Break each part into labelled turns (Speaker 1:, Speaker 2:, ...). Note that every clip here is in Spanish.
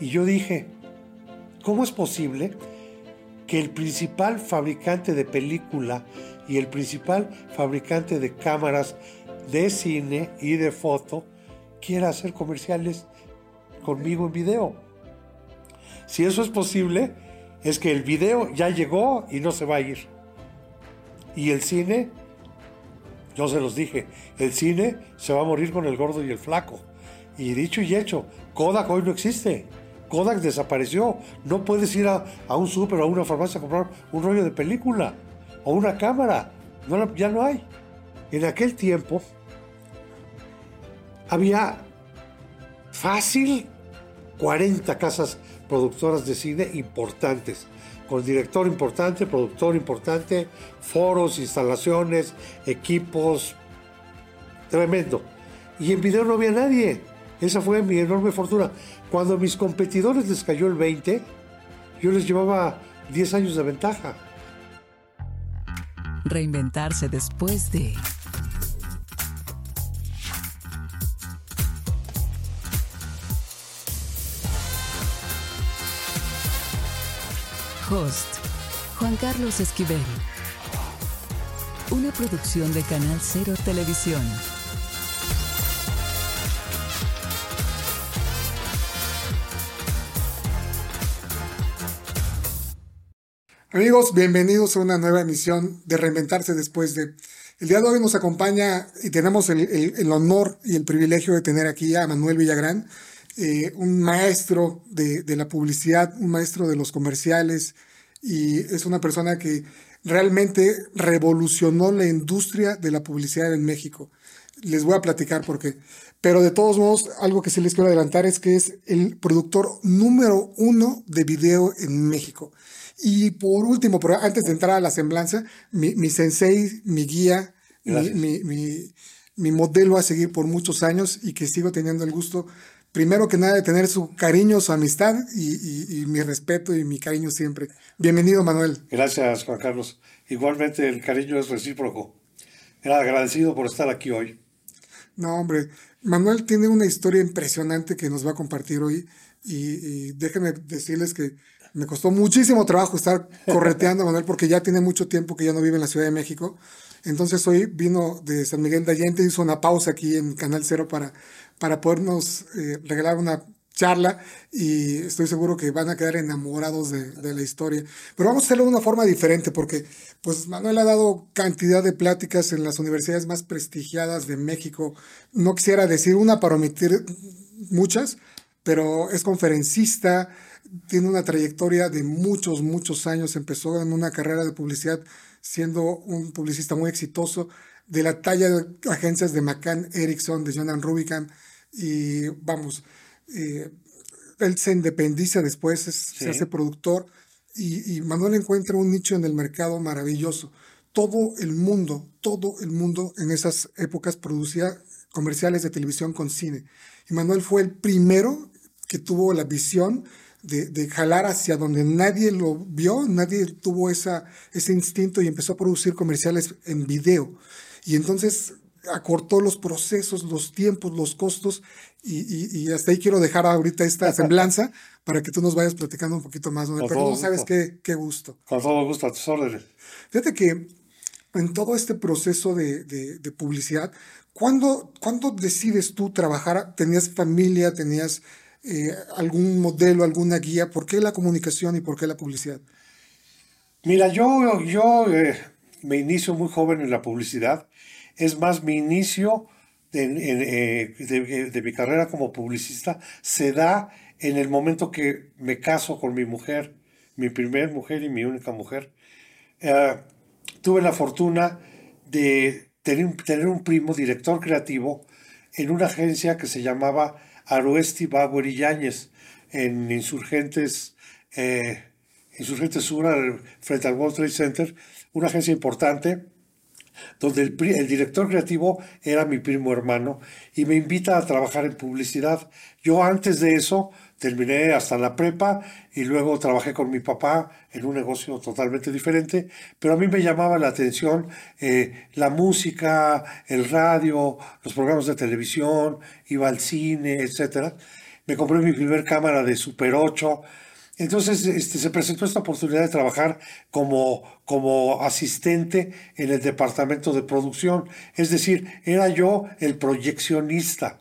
Speaker 1: Y yo dije, ¿cómo es posible que el principal fabricante de película y el principal fabricante de cámaras de cine y de foto quiera hacer comerciales conmigo en video? Si eso es posible, es que el video ya llegó y no se va a ir. Y el cine, yo se los dije, el cine se va a morir con el gordo y el flaco. Y dicho y hecho, Kodak hoy no existe. Kodak desapareció. No puedes ir a, un súper o a una farmacia a comprar un rollo de película o una cámara. No, ya no hay. En aquel tiempo había fácil 40 casas productoras de cine importantes, con director importante, productor importante, foros, instalaciones, equipos, tremendo. Y en video no había nadie. Esa fue mi enorme fortuna. Cuando a mis competidores les cayó el 20, yo les llevaba 10 años de ventaja.
Speaker 2: Reinventarse después de... Host, Juan Carlos Esquivel. Una producción de Canal Cero Televisión.
Speaker 3: Amigos, bienvenidos a una nueva emisión de Reinventarse después de... El día de hoy nos acompaña y tenemos el, honor y el privilegio de tener aquí a Manuel Villagrán, eh, un maestro de, la publicidad, un maestro de los comerciales y es una persona que realmente revolucionó la industria de la publicidad en México. Les voy a platicar por qué. Pero de todos modos, algo que sí les quiero adelantar es que es el productor número uno de video en México. Y por último, pero antes de entrar a la semblanza, mi, sensei, mi guía, mi, mi, modelo a seguir por muchos años y que sigo teniendo el gusto, primero que nada, de tener su cariño, su amistad y, mi respeto y mi cariño siempre. Bienvenido, Manuel.
Speaker 1: Gracias, Juan Carlos. Igualmente el cariño es recíproco. Era agradecido por estar aquí hoy.
Speaker 3: No, hombre, Manuel tiene una historia impresionante que nos va a compartir hoy y, y déjenme decirles que me costó muchísimo trabajo estar correteando a Manuel porque ya tiene mucho tiempo que ya no vive en la Ciudad de México. Entonces hoy vino de San Miguel de Allende, hizo una pausa aquí en Canal Cero para, para podernos eh, regalar una charla y estoy seguro que van a quedar enamorados de, de, la historia. Pero vamos a hacerlo de una forma diferente porque pues Manuel ha dado cantidad de pláticas en las universidades más prestigiadas de México. No quisiera decir una para omitir muchas, pero es conferencista, tiene una trayectoria de muchos, muchos años. Empezó en una carrera de publicidad siendo un publicista muy exitoso, de la talla de agencias de McCann Erickson, de Jonan Rubicam, y vamos, eh, él se independiza después, se hace productor, y, y Manuel encuentra un nicho en el mercado maravilloso. Todo el mundo, todo el mundo en esas épocas producía comerciales de televisión con cine. Y Manuel fue el primero que tuvo la visión de, jalar hacia donde nadie lo vio, nadie tuvo esa, ese instinto y empezó a producir comerciales en video. Y entonces acortó los procesos, los tiempos, los costos y, hasta ahí quiero dejar ahorita esta semblanza para que tú nos vayas platicando un poquito más. Pero no sabes qué, qué, gusto.
Speaker 1: Con todo gusto, a tus órdenes.
Speaker 3: Fíjate que en todo este proceso de, de, publicidad, ¿cuándo, ¿cuándo decides tú trabajar? ¿Tenías familia? ¿Tenías eh, algún modelo, alguna guía? ¿Por qué la comunicación y por qué la publicidad?
Speaker 1: Mira, yo, yo eh, me inicio muy joven en la publicidad. Es más, mi inicio eh, de, mi carrera como publicista se da en el momento que me caso con mi mujer, mi primer mujer y mi única mujer. tuve la fortuna de tener, tener un primo director creativo en una agencia que se llamaba Aroesti Bauer y Yáñez en Insurgentes, eh, Insurgentes Sur, frente al World Trade Center, una agencia importante, donde el, el, director creativo era mi primo hermano y me invita a trabajar en publicidad. Yo antes de eso terminé hasta la prepa y luego trabajé con mi papá en un negocio totalmente diferente, pero a mí me llamaba la atención eh, la música, el radio, los programas de televisión, iba al cine, etc. me compré mi primer cámara de Super 8. Entonces este, se presentó esta oportunidad de trabajar como, como asistente en el departamento de producción. Es decir, era yo el proyeccionista.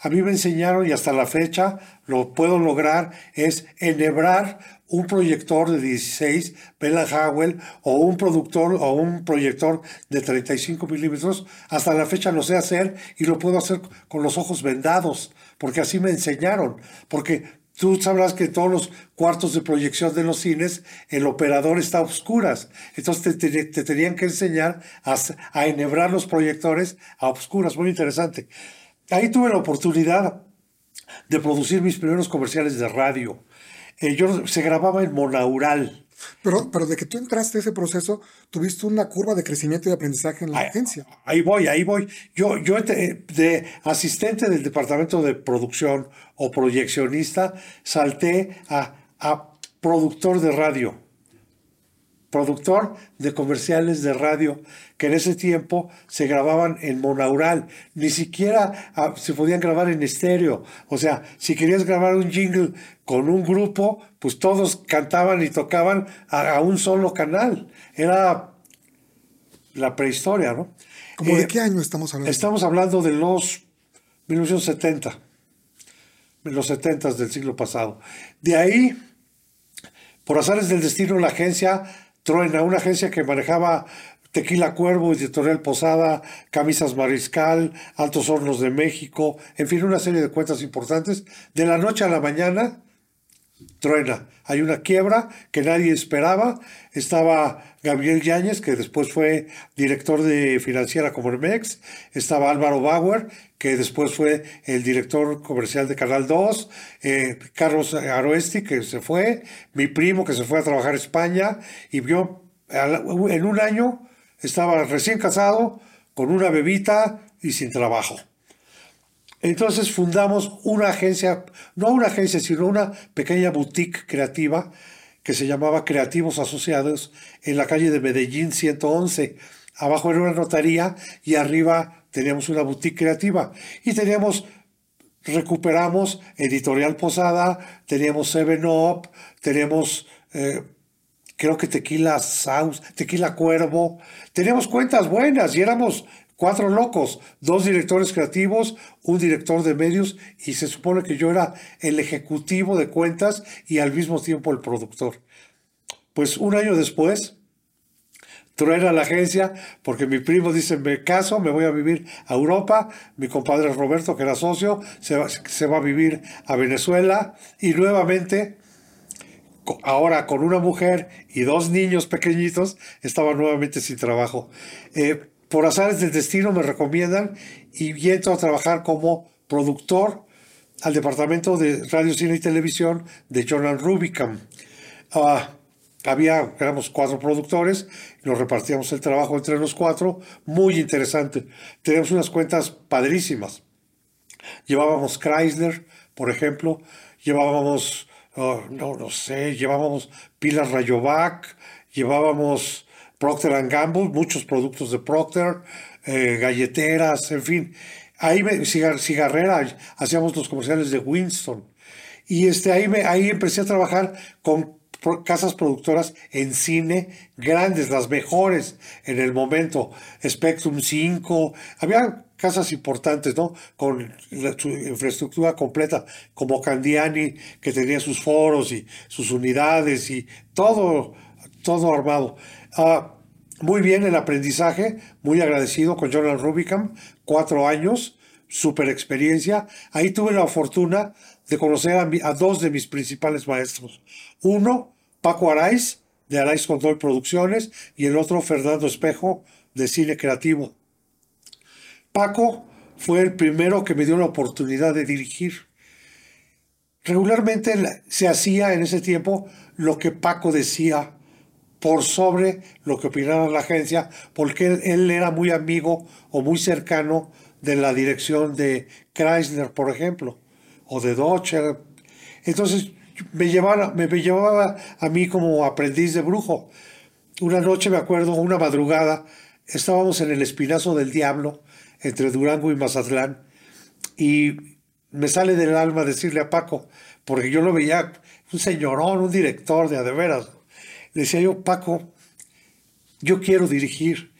Speaker 1: A mí me enseñaron y hasta la fecha lo puedo lograr es enhebrar un proyector de 16 Bella Howell o un productor o un proyector de 35 milímetros. Hasta la fecha lo sé hacer y lo puedo hacer con los ojos vendados porque así me enseñaron. Porque tú sabrás que todos los cuartos de proyección de los cines el operador está a oscuras. Entonces te, te, tenían que enseñar a, a enhebrar los proyectores a oscuras. Muy interesante. Ahí tuve la oportunidad de producir mis primeros comerciales de radio. Eh, yo, se grababa en monaural.
Speaker 3: Pero, pero de que tú entraste a ese proceso, tuviste una curva de crecimiento y aprendizaje en la agencia.
Speaker 1: Ahí voy, ahí voy. Yo, yo de asistente del departamento de producción o proyeccionista, salté a, a productor de radio productor de comerciales de radio que en ese tiempo se grababan en monaural, ni siquiera ah, se podían grabar en estéreo. O sea, si querías grabar un jingle con un grupo, pues todos cantaban y tocaban a, un solo canal. Era la prehistoria, ¿no?
Speaker 3: ¿Cómo de eh, qué año estamos hablando?
Speaker 1: Estamos hablando de los 1970, los 70 del siglo pasado. De ahí, por azares del destino, la agencia Truena, una agencia que manejaba Tequila Cuervo, Editorial Posada, Camisas Mariscal, Altos Hornos de México, en fin, una serie de cuentas importantes. De la noche a la mañana, truena. Hay una quiebra que nadie esperaba. Estaba Gabriel Yáñez, que después fue director de financiera Comermex. Estaba Álvaro Bauer, que después fue el director comercial de Canal 2. Eh, Carlos Aroesti, que se fue. Mi primo, que se fue a trabajar a España. Y vio, en un año, estaba recién casado, con una bebita y sin trabajo. Entonces fundamos una agencia, no una agencia, sino una pequeña boutique creativa que se llamaba Creativos Asociados en la calle de Medellín 111. Abajo era una notaría y arriba teníamos una boutique creativa. Y teníamos, recuperamos Editorial Posada, teníamos Seven Up, teníamos, eh, creo que Tequila South, Tequila Cuervo. Teníamos cuentas buenas y éramos cuatro locos, dos directores creativos, un director de medios y se supone que yo era el ejecutivo de cuentas y al mismo tiempo el productor. Pues un año después, truena la agencia porque mi primo dice, me caso, me voy a vivir a Europa, mi compadre Roberto, que era socio, se va, se va a vivir a Venezuela y nuevamente ahora con una mujer y dos niños pequeñitos, estaba nuevamente sin trabajo. Eh, por azares del destino me recomiendan y entro a trabajar como productor al departamento de radio, cine y televisión de Jonathan Rubicam. Ah, había, éramos cuatro productores, nos repartíamos el trabajo entre los cuatro, muy interesante. Teníamos unas cuentas padrísimas. Llevábamos Chrysler, por ejemplo, llevábamos, oh, no, no sé, llevábamos Pilar Rayovac, llevábamos Procter Gamble, muchos productos de Procter, eh, galleteras, en fin. Ahí me, cigarrera, hacíamos los comerciales de Winston. Y este, ahí, me, ahí empecé a trabajar con casas productoras en cine grandes, las mejores en el momento. Spectrum 5, había casas importantes, ¿no? Con su infraestructura completa, como Candiani, que tenía sus foros y sus unidades y todo, todo armado. Ah, muy bien el aprendizaje, muy agradecido con Jonathan Rubicam, cuatro años, super experiencia. Ahí tuve la fortuna de conocer a, dos de mis principales maestros. Uno, Paco Araiz, de Araiz Control Producciones, y el otro, Fernando Espejo, de Cine Creativo. Paco fue el primero que me dio la oportunidad de dirigir. Regularmente se hacía en ese tiempo lo que Paco decía por sobre lo que opinaba la agencia, porque él, era muy amigo o muy cercano de la dirección de Chrysler, por ejemplo, o de Dodge. Entonces me llevaba, a mí como aprendiz de brujo. Una noche, me acuerdo, una madrugada, estábamos en el Espinazo del Diablo, entre Durango y Mazatlán, y me sale del alma decirle a Paco, porque yo lo veía un señorón, un director de de veras. Decía yo, Paco, yo quiero dirigir,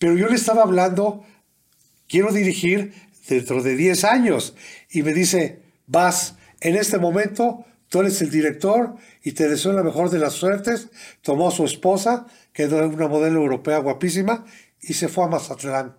Speaker 1: pero yo le estaba hablando, quiero dirigir dentro de 10 años. Y me dice, vas, en este momento tú eres el director y te deseo la mejor de las suertes. Tomó a su esposa, que era una modelo europea guapísima, y se fue a Mazatlán.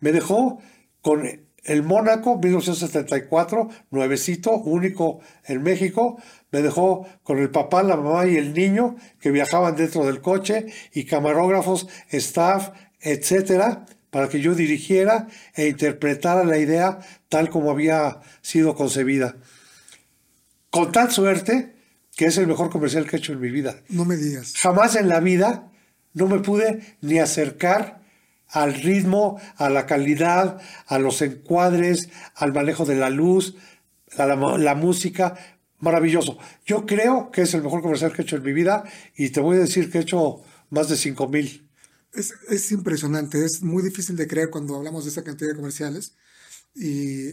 Speaker 1: Me dejó con el Mónaco, 1974, nuevecito, único en México. Me dejó con el papá, la mamá y el niño que viajaban dentro del coche y camarógrafos, staff, etcétera, para que yo dirigiera e interpretara la idea tal como había sido concebida. Con tal suerte que es el mejor comercial que he hecho en mi vida.
Speaker 3: No me digas.
Speaker 1: Jamás en la vida no me pude ni acercar al ritmo, a la calidad, a los encuadres, al manejo de la luz, a la, la, música. Maravilloso. Yo creo que es el mejor comercial que he hecho en mi vida y te voy a decir que he hecho más de 5 mil.
Speaker 3: Es, es, impresionante, es muy difícil de creer cuando hablamos de esa cantidad de comerciales y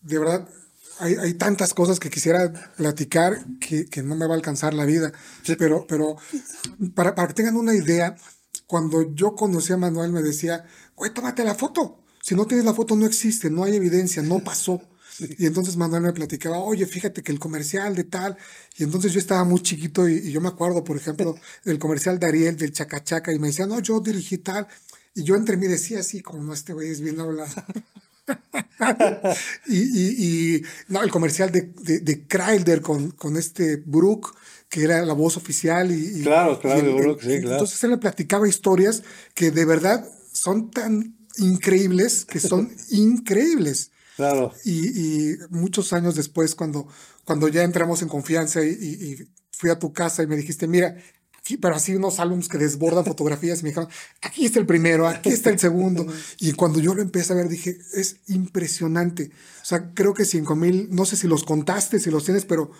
Speaker 3: de verdad hay, hay tantas cosas que quisiera platicar que, que, no me va a alcanzar la vida, sí. pero, pero para, para que tengan una idea, cuando yo conocí a Manuel me decía, güey, tómate la foto. Si no tienes la foto no existe, no hay evidencia, no pasó. Y entonces Manuel me platicaba, oye, fíjate que el comercial de tal. Y entonces yo estaba muy chiquito y, y yo me acuerdo, por ejemplo, del comercial de Ariel, del Chacachaca, y me decía, no, yo dirigí tal. Y yo entre mí decía así, como no, este güey es bien hablar. y, y, y, no, el comercial de, de, de Kreilder con, con este Brook, que era la voz oficial. Y,
Speaker 1: claro, claro,
Speaker 3: y,
Speaker 1: Brook, sí, claro.
Speaker 3: Entonces él me platicaba historias que de verdad son tan increíbles que son increíbles.
Speaker 1: Claro.
Speaker 3: Y, y, muchos años después, cuando, cuando ya entramos en confianza y, y, fui a tu casa y me dijiste, mira, aquí, pero así unos álbumes que desbordan fotografías y me dijeron, aquí está el primero, aquí está el segundo. y cuando yo lo empecé a ver, dije, es impresionante. O sea, creo que 5 mil, no sé si los contaste, si los tienes, pero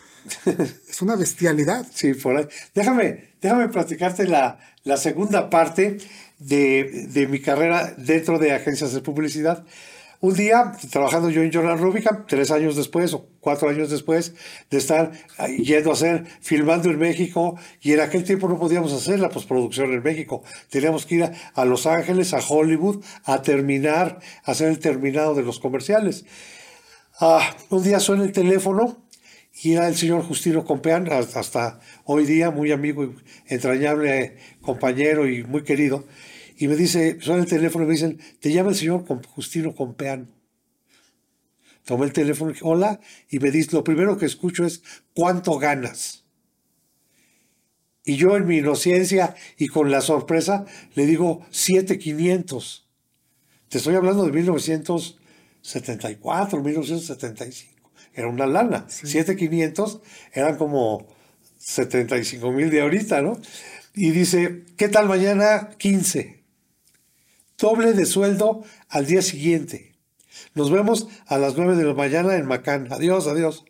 Speaker 3: es una bestialidad.
Speaker 1: Sí, por ahí. Déjame, déjame platicarte la, la segunda parte de, de mi carrera dentro de agencias de publicidad. Un día, trabajando yo en Journal Rubicam, tres años después o cuatro años después de estar yendo a hacer, filmando en México, y en aquel tiempo no podíamos hacer la postproducción en México. Teníamos que ir a, Los Ángeles, a Hollywood, a terminar, a hacer el terminado de los comerciales. Ah, un día suena el teléfono y era el señor Justino Compeán, hasta hoy día muy amigo y entrañable compañero y muy querido. Y me dice, suena el teléfono y me dicen, te llama el señor Justino Compeán. Tomé el teléfono y dije, hola, y me dice, lo primero que escucho es, ¿cuánto ganas? Y yo en mi inocencia y con la sorpresa le digo, 7,500. Te estoy hablando de 1974, 1975. Era una lana. Sí. 7,500 eran como 75 mil de ahorita, ¿no? Y dice, ¿qué tal mañana? 15 doble de sueldo al día siguiente. Nos vemos a las 9 de la mañana en Macán. Adiós, adiós.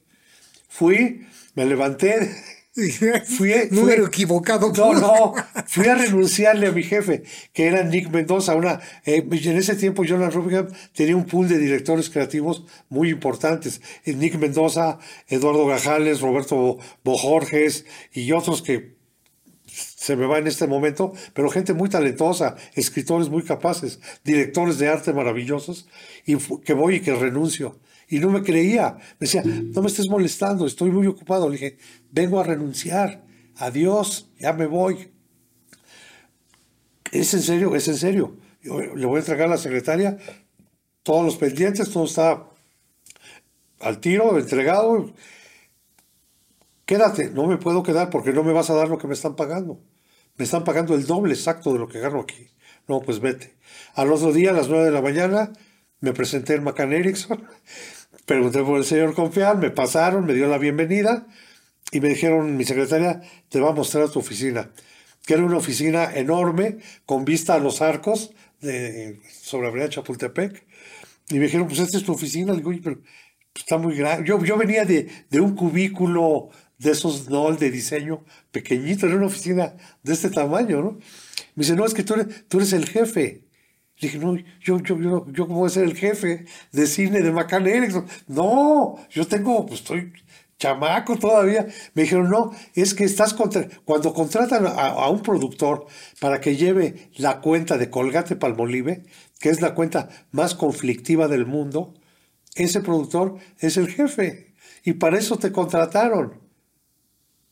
Speaker 1: Fui, me levanté.
Speaker 3: Fui, número fui, equivocado.
Speaker 1: No, no, fui a renunciarle a mi jefe, que era Nick Mendoza. Una, eh, en ese tiempo, Jonathan Rubingham tenía un pool de directores creativos muy importantes. Nick Mendoza, Eduardo Gajales, Roberto Bojorges y otros que se me va en este momento, pero gente muy talentosa, escritores muy capaces, directores de arte maravillosos, y que voy y que renuncio. Y no me creía. Me decía, no me estés molestando, estoy muy ocupado. Le dije, vengo a renunciar. Adiós, ya me voy. ¿Es en serio? ¿Es en serio? Yo le voy a entregar a la secretaria todos los pendientes, todo está al tiro, entregado. Quédate, no me puedo quedar porque no me vas a dar lo que me están pagando. Me están pagando el doble exacto de lo que gano aquí. No, pues vete. Al otro día, a las nueve de la mañana, me presenté en Macan Erickson, pregunté por el señor Confial, me pasaron, me dio la bienvenida y me dijeron, mi secretaria te va a mostrar tu oficina, que era una oficina enorme con vista a los arcos de, sobre Avenida Chapultepec. Y me dijeron, pues esta es tu oficina. Le digo, pero está muy grande. Yo, yo venía de, de un cubículo de esos no de diseño pequeñito, era una oficina de este tamaño, ¿no? Me dice, no, es que tú eres, tú eres el jefe. dije, no, yo, yo, yo, yo cómo voy a ser el jefe de cine de Macan Erickson. No, yo tengo, pues estoy chamaco todavía. Me dijeron, no, es que estás contra... Cuando contratan a, a un productor para que lleve la cuenta de Colgate Palmolive, que es la cuenta más conflictiva del mundo, ese productor es el jefe. Y para eso te contrataron.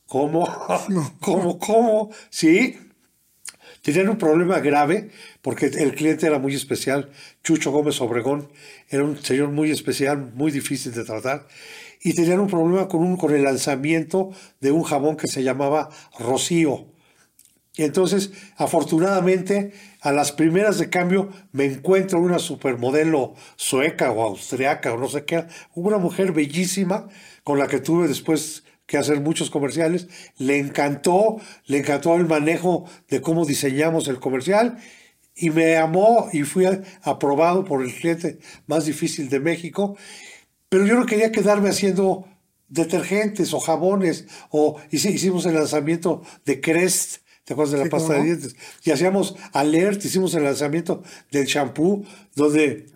Speaker 1: ¿Cómo? ¿Cómo? ¿Cómo? Sí. Tenían un problema grave porque el cliente era muy especial. Chucho Gómez Obregón era un señor muy especial, muy difícil de tratar. Y tenían un problema con, un, con el lanzamiento de un jabón que se llamaba Rocío. Y entonces, afortunadamente, a las primeras de cambio me encuentro una supermodelo sueca o austriaca o no sé qué, una mujer bellísima con la que tuve después que hacer muchos comerciales. Le encantó, le encantó el manejo de cómo diseñamos el comercial y me amó y fui aprobado por el cliente más difícil de México. Pero yo no quería quedarme haciendo detergentes o jabones o hicimos el lanzamiento de Crest ¿Te acuerdas de la pasta de dientes? Y hacíamos alert, hicimos el lanzamiento del champú, donde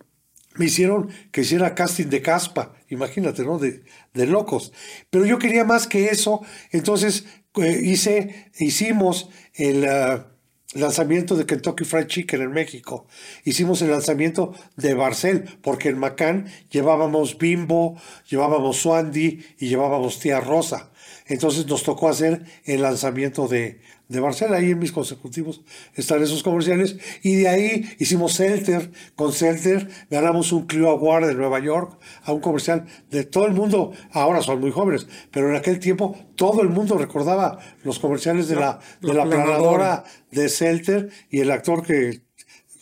Speaker 1: me hicieron que hiciera casting de caspa, imagínate, ¿no? De, de locos. Pero yo quería más que eso, entonces eh, hice, hicimos el ah, lanzamiento de Kentucky Fried Chicken en México. Hicimos el lanzamiento de Barcel, porque en Macán llevábamos Bimbo, llevábamos Swandy y llevábamos Tía Rosa. Entonces nos tocó hacer el lanzamiento de, de Barcelona. Ahí en mis consecutivos están esos comerciales. Y de ahí hicimos Celter. Con Celter ganamos un Clio Award de Nueva York a un comercial de todo el mundo. Ahora son muy jóvenes, pero en aquel tiempo todo el mundo recordaba los comerciales de la, de la planadora de Celter y el actor que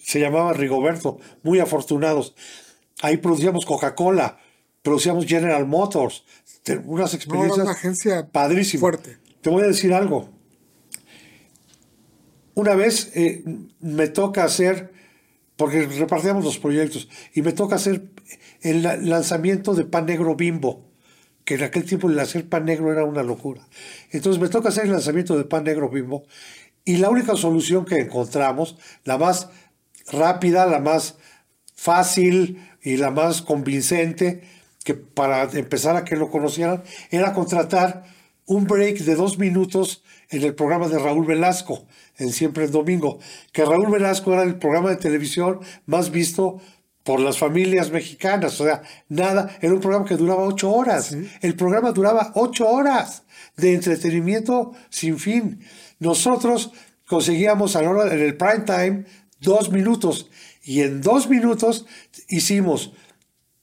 Speaker 1: se llamaba Rigoberto. Muy afortunados. Ahí producíamos Coca-Cola, producíamos General Motors. Unas experiencias
Speaker 3: una agencia
Speaker 1: padrísimas.
Speaker 3: Fuerte.
Speaker 1: Te voy a decir algo una vez eh, me toca hacer, porque repartíamos los proyectos, y me toca hacer el lanzamiento de pan negro bimbo, que en aquel tiempo el hacer pan negro era una locura. Entonces me toca hacer el lanzamiento de pan negro bimbo, y la única solución que encontramos, la más rápida, la más fácil y la más convincente, que para empezar a que lo conocieran, era contratar un break de dos minutos en el programa de Raúl Velasco, en Siempre el Domingo, que Raúl Velasco era el programa de televisión más visto por las familias mexicanas. O sea, nada, era un programa que duraba ocho horas. El programa duraba ocho horas de entretenimiento sin fin. Nosotros conseguíamos a la hora, en el prime time dos minutos y en dos minutos hicimos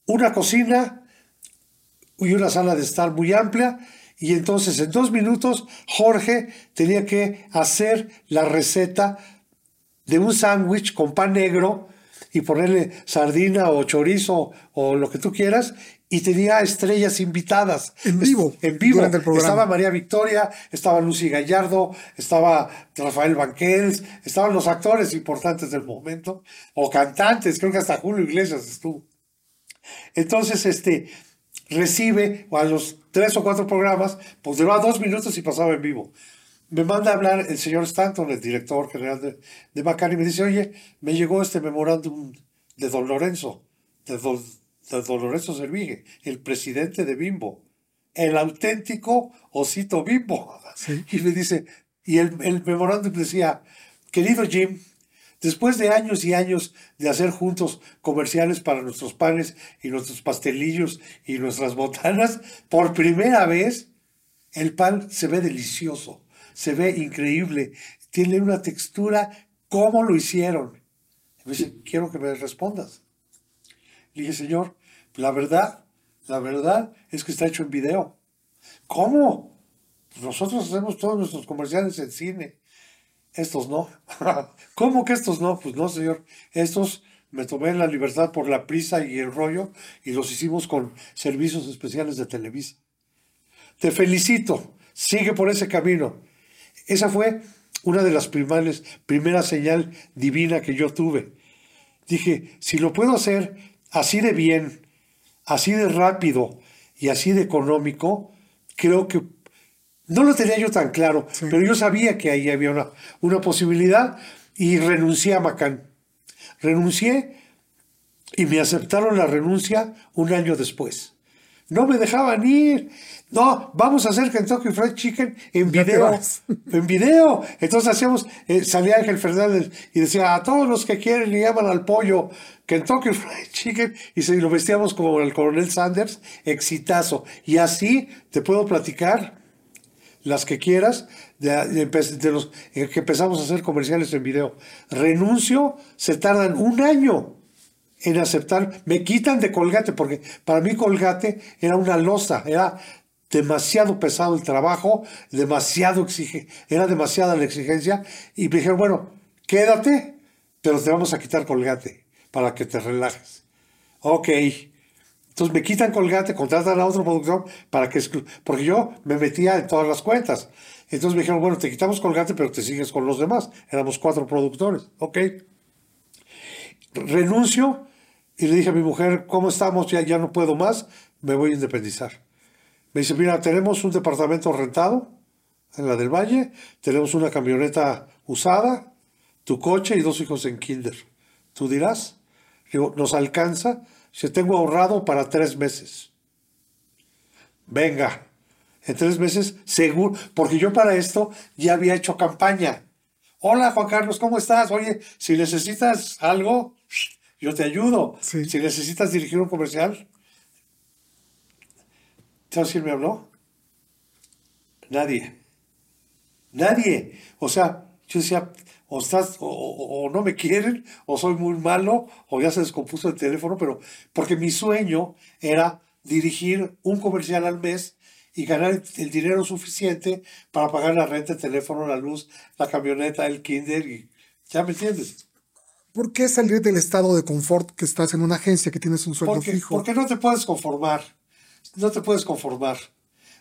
Speaker 1: una cocina y una sala de estar muy amplia y entonces en dos minutos Jorge tenía que hacer la receta de un sándwich con pan negro y ponerle sardina o chorizo o lo que tú quieras y tenía estrellas invitadas.
Speaker 3: En vivo.
Speaker 1: En vivo.
Speaker 3: Durante el programa.
Speaker 1: Estaba María Victoria, estaba Lucy Gallardo, estaba Rafael Banquels, estaban los actores importantes del momento, o cantantes, creo que hasta Julio Iglesias estuvo. Entonces, este, recibe a los tres o cuatro programas, pues duraba dos minutos y pasaba en vivo. Me manda a hablar el señor Stanton, el director general de, de Macari, y me dice, oye, me llegó este memorándum de Don Lorenzo, de Don, Lorenzo Servigue, el presidente de Bimbo, el auténtico osito Bimbo. Y me dice, y el, el memorándum decía, querido Jim, Después de años y años de hacer juntos comerciales para nuestros panes y nuestros pastelillos y nuestras botanas, por primera vez el pan se ve delicioso, se ve increíble, tiene una textura, ¿cómo lo hicieron? me dice, quiero que me respondas. Le dije, señor, la verdad, la verdad es que está hecho en video. ¿Cómo? Nosotros hacemos todos nuestros comerciales en cine estos no. ¿Cómo que estos no? Pues no, señor. Estos me tomé la libertad por la prisa y el rollo y los hicimos con servicios especiales de Televisa. Te felicito. Sigue por ese camino. Esa fue una de las primales, primera señal divina que yo tuve. Dije, si lo puedo hacer así de bien, así de rápido y así de económico, creo que no lo tenía yo tan claro, pero yo sabía que ahí había una, una posibilidad y renuncié a Macán. Renuncié y me aceptaron la renuncia un año después. No me dejaban ir. No, vamos a hacer Kentucky Fried Chicken en video. En video. Entonces hacíamos, eh, salía Ángel Fernández y decía, a todos los que quieren le llaman al pollo Kentucky Fried Chicken y se lo vestíamos como el coronel Sanders, exitazo. Y así te puedo platicar las que quieras, de, de los eh, que empezamos a hacer comerciales en video. Renuncio, se tardan un año en aceptar, me quitan de Colgate, porque para mí Colgate era una losa, era demasiado pesado el trabajo, demasiado exige, era demasiada la exigencia, y me dijeron, bueno, quédate, pero te vamos a quitar Colgate para que te relajes. Ok. Entonces me quitan Colgate, contratan a otro productor para que porque yo me metía en todas las cuentas. Entonces me dijeron, bueno, te quitamos Colgate, pero te sigues con los demás. Éramos cuatro productores. Ok. Renuncio y le dije a mi mujer, ¿cómo estamos? Ya, ya no puedo más, me voy a independizar. Me dice, mira, tenemos un departamento rentado en la del Valle, tenemos una camioneta usada, tu coche y dos hijos en kinder. ¿Tú dirás? Digo, ¿nos alcanza? Si tengo ahorrado para tres meses. Venga, en tres meses, seguro, porque yo para esto ya había hecho campaña. Hola Juan Carlos, ¿cómo estás? Oye, si necesitas algo, yo te ayudo.
Speaker 3: Sí.
Speaker 1: Si necesitas dirigir un comercial, ¿sabes quién me habló? Nadie. Nadie. O sea, yo decía, o, estás, o, o- o no me quieren, o soy muy malo, o ya se descompuso el teléfono, pero porque mi sueño era dirigir un comercial al mes y ganar el, dinero suficiente para pagar la renta, el teléfono, la luz, la camioneta, el kinder, y ya me entiendes.
Speaker 3: ¿Por qué salir del estado de confort que estás en una agencia que tienes un sueldo
Speaker 1: Porque,
Speaker 3: fijo?
Speaker 1: porque no te puedes conformar. No te puedes conformar.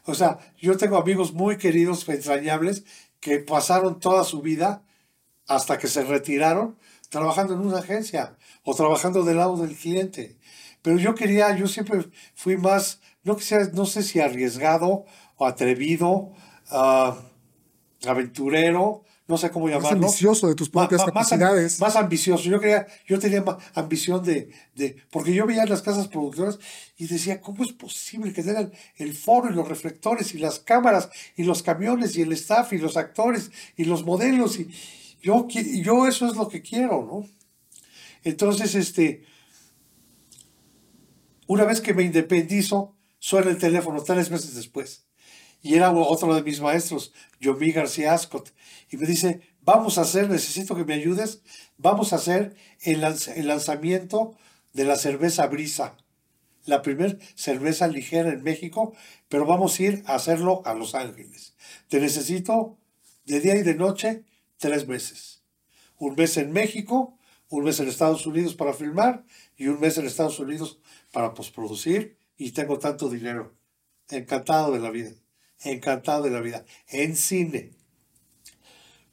Speaker 1: O sea, yo tengo amigos muy queridos, entrañables, que pasaron toda su vida hasta que se retiraron trabajando en una agencia o trabajando del lado del cliente. Pero yo quería, yo siempre fui más, no, quisiera, no sé si arriesgado o atrevido, ah, aventurero, no sé cómo
Speaker 3: Más
Speaker 1: llamarlo.
Speaker 3: ambicioso de tus propias
Speaker 1: ma- más,
Speaker 3: capacidades.
Speaker 1: más ambicioso. Yo quería, yo tenía ma- ambición de, de, porque yo veía las casas productoras y decía, ¿cómo es posible que tengan el foro y los reflectores y las cámaras y los camiones y el staff y los actores y los modelos? Y yo, yo eso es lo que quiero, ¿no? Entonces, este, una vez que me independizo, suena el teléfono tres meses después. Y era otro de mis maestros, Yomi García Ascot. Y me dice, vamos a hacer, necesito que me ayudes, vamos a hacer el, el lanzamiento de la cerveza Brisa. La primer cerveza ligera en México, pero vamos a ir a hacerlo a Los Ángeles. Te necesito de día y de noche tres meses. Un mes en México, un mes en Estados Unidos para filmar y un mes en Estados Unidos para postproducir y tengo tanto dinero. Encantado de la vida. Encantado de la vida. En cine.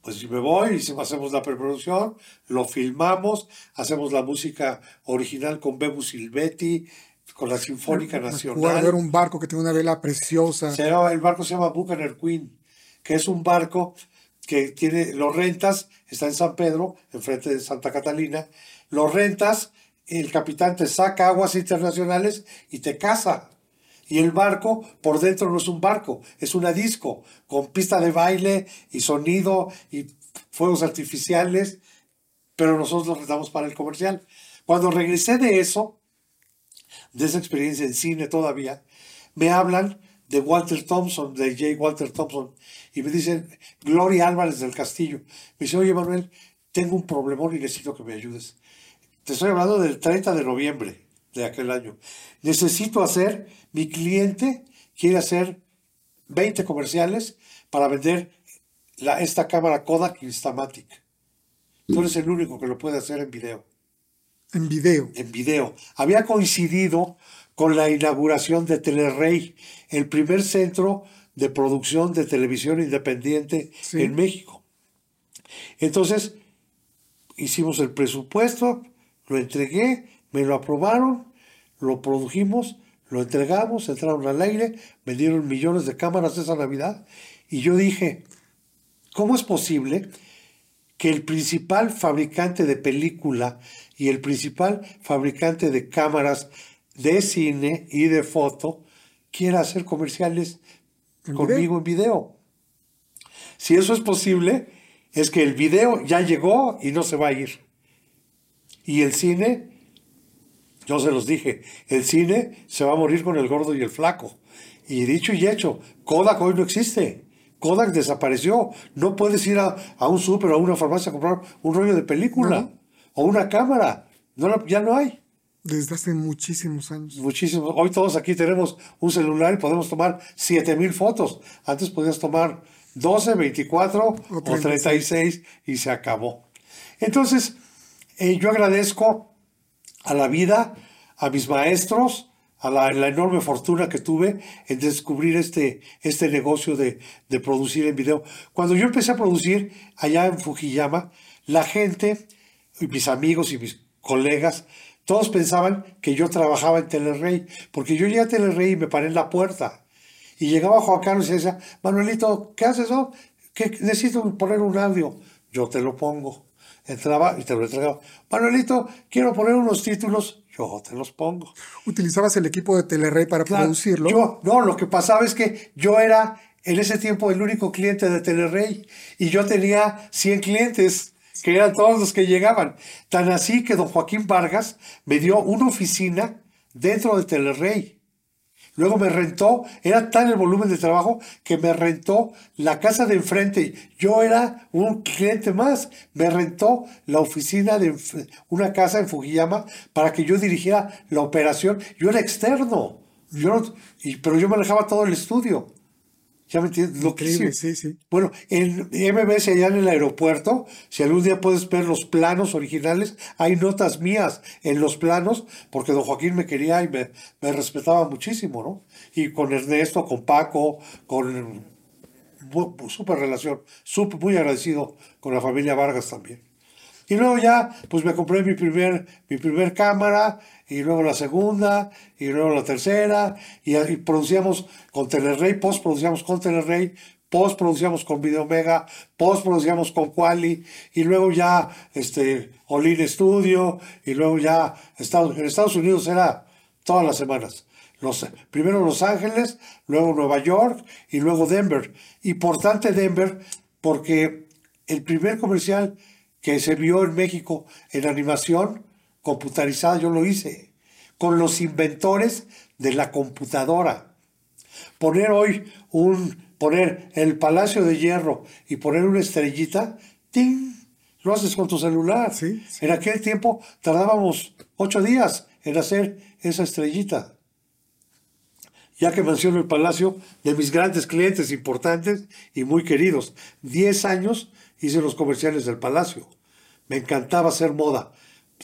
Speaker 1: Pues si me voy, y hacemos la preproducción, lo filmamos, hacemos la música original con Bebu Silvetti, con la Sinfónica Nacional.
Speaker 3: ver un barco que tiene una vela preciosa.
Speaker 1: El barco se llama Buccaneer Queen, que es un barco que tiene, lo rentas, está en San Pedro, enfrente de Santa Catalina, lo rentas, el capitán te saca aguas internacionales y te casa. Y el barco por dentro no es un barco, es una disco, con pista de baile y sonido y fuegos artificiales, pero nosotros lo rentamos para el comercial. Cuando regresé de eso, de esa experiencia en cine todavía, me hablan de Walter Thompson, de J. Walter Thompson, y me dicen, Gloria Álvarez del Castillo. Me dice, oye Manuel, tengo un problemón y necesito que me ayudes. Te estoy hablando del 30 de noviembre de aquel año. Necesito hacer, mi cliente quiere hacer 20 comerciales para vender la, esta cámara Kodak Instamatic. Tú eres el único que lo puede hacer en video
Speaker 3: En video.
Speaker 1: en video. Había coincidido con la inauguración de Telerrey, el primer centro de producción de televisión independiente
Speaker 3: Sí.
Speaker 1: en México. Entonces, hicimos el presupuesto, lo entregué, me lo aprobaron, lo produjimos, lo entregamos, entraron al aire, vendieron millones de cámaras esa Navidad y yo dije, ¿cómo es posible que el principal fabricante de película y el principal fabricante de cámaras de cine y de foto quiera hacer comerciales
Speaker 3: ¿En
Speaker 1: conmigo en video. Si eso es posible, es que el video ya llegó y no se va a ir. Y el cine, yo se los dije, el cine se va a morir con el gordo y el flaco. Y dicho y hecho, Kodak hoy no existe. Kodak desapareció. No puedes ir a, a un súper o a una farmacia a comprar un rollo de película
Speaker 3: No.
Speaker 1: o una cámara. No, ya no hay.
Speaker 3: Desde hace muchísimos años.
Speaker 1: Muchísimo. Hoy todos aquí tenemos un celular y podemos tomar 7000 fotos. Antes podías tomar 12, 24 o
Speaker 3: 36.
Speaker 1: 36 y se acabó. Entonces, eh, yo agradezco a la vida, a mis maestros, a la, la enorme fortuna que tuve en descubrir este, este negocio de, de producir en video. Cuando yo empecé a producir allá en Fujiyama, la gente, y mis amigos y mis colegas, todos pensaban que yo trabajaba en Telerrey, porque yo llegué a Telerrey y me paré en la puerta. Y llegaba Juan Carlos y decía, Manuelito, ¿qué haces? Oh? ¿Qué, necesito poner un audio. Yo te lo pongo. Entraba y te lo entregaba. Manuelito, quiero poner unos títulos. Yo te los pongo.
Speaker 3: Utilizabas el equipo de Telerrey para
Speaker 1: Claro,
Speaker 3: producirlo.
Speaker 1: Yo, no, lo que pasaba es que yo era en ese tiempo el único cliente de Telerrey y yo tenía 100 clientes, que eran todos los que llegaban. Tan así que don Joaquín Vargas me dio una oficina dentro de Telerrey. Luego me rentó, era tan el volumen de trabajo que me rentó la casa de enfrente. Yo era un cliente más. Me rentó la oficina de una casa en Fujiyama para que yo dirigiera la operación. Yo era externo. Yo pero yo manejaba todo el estudio. ¿Ya me entiendes? Lo que
Speaker 3: Increíble, sí, sí.
Speaker 1: bueno, en MBS allá en el aeropuerto, si algún día puedes ver los planos originales, hay notas mías en los planos, porque don Joaquín me quería y me, me respetaba muchísimo, ¿no? Y con Ernesto, con Paco, con súper relación, súper muy agradecido con la familia Vargas también. Y luego ya, pues me compré mi primer, mi primer cámara, y luego la segunda, y luego la tercera, y, y producíamos con Telerrey, post producíamos con Telerrey, post producíamos con Videomega, post producíamos con Quali, y luego ya, este, Olin Studio, y luego ya, Estados, en Estados Unidos era todas las semanas. Los, primero Los Ángeles, luego Nueva York y luego Denver. Importante Denver porque el primer comercial que se vio en México en animación computarizada yo lo hice con los inventores de la computadora. Poner hoy un poner el Palacio de Hierro y poner una estrellita, ¡ting! Lo haces con tu celular.
Speaker 3: Sí, sí.
Speaker 1: En aquel tiempo tardábamos ocho días en hacer esa estrellita ya que menciono el Palacio, de mis grandes clientes importantes y muy queridos. Diez años hice los comerciales del Palacio. Me encantaba hacer moda.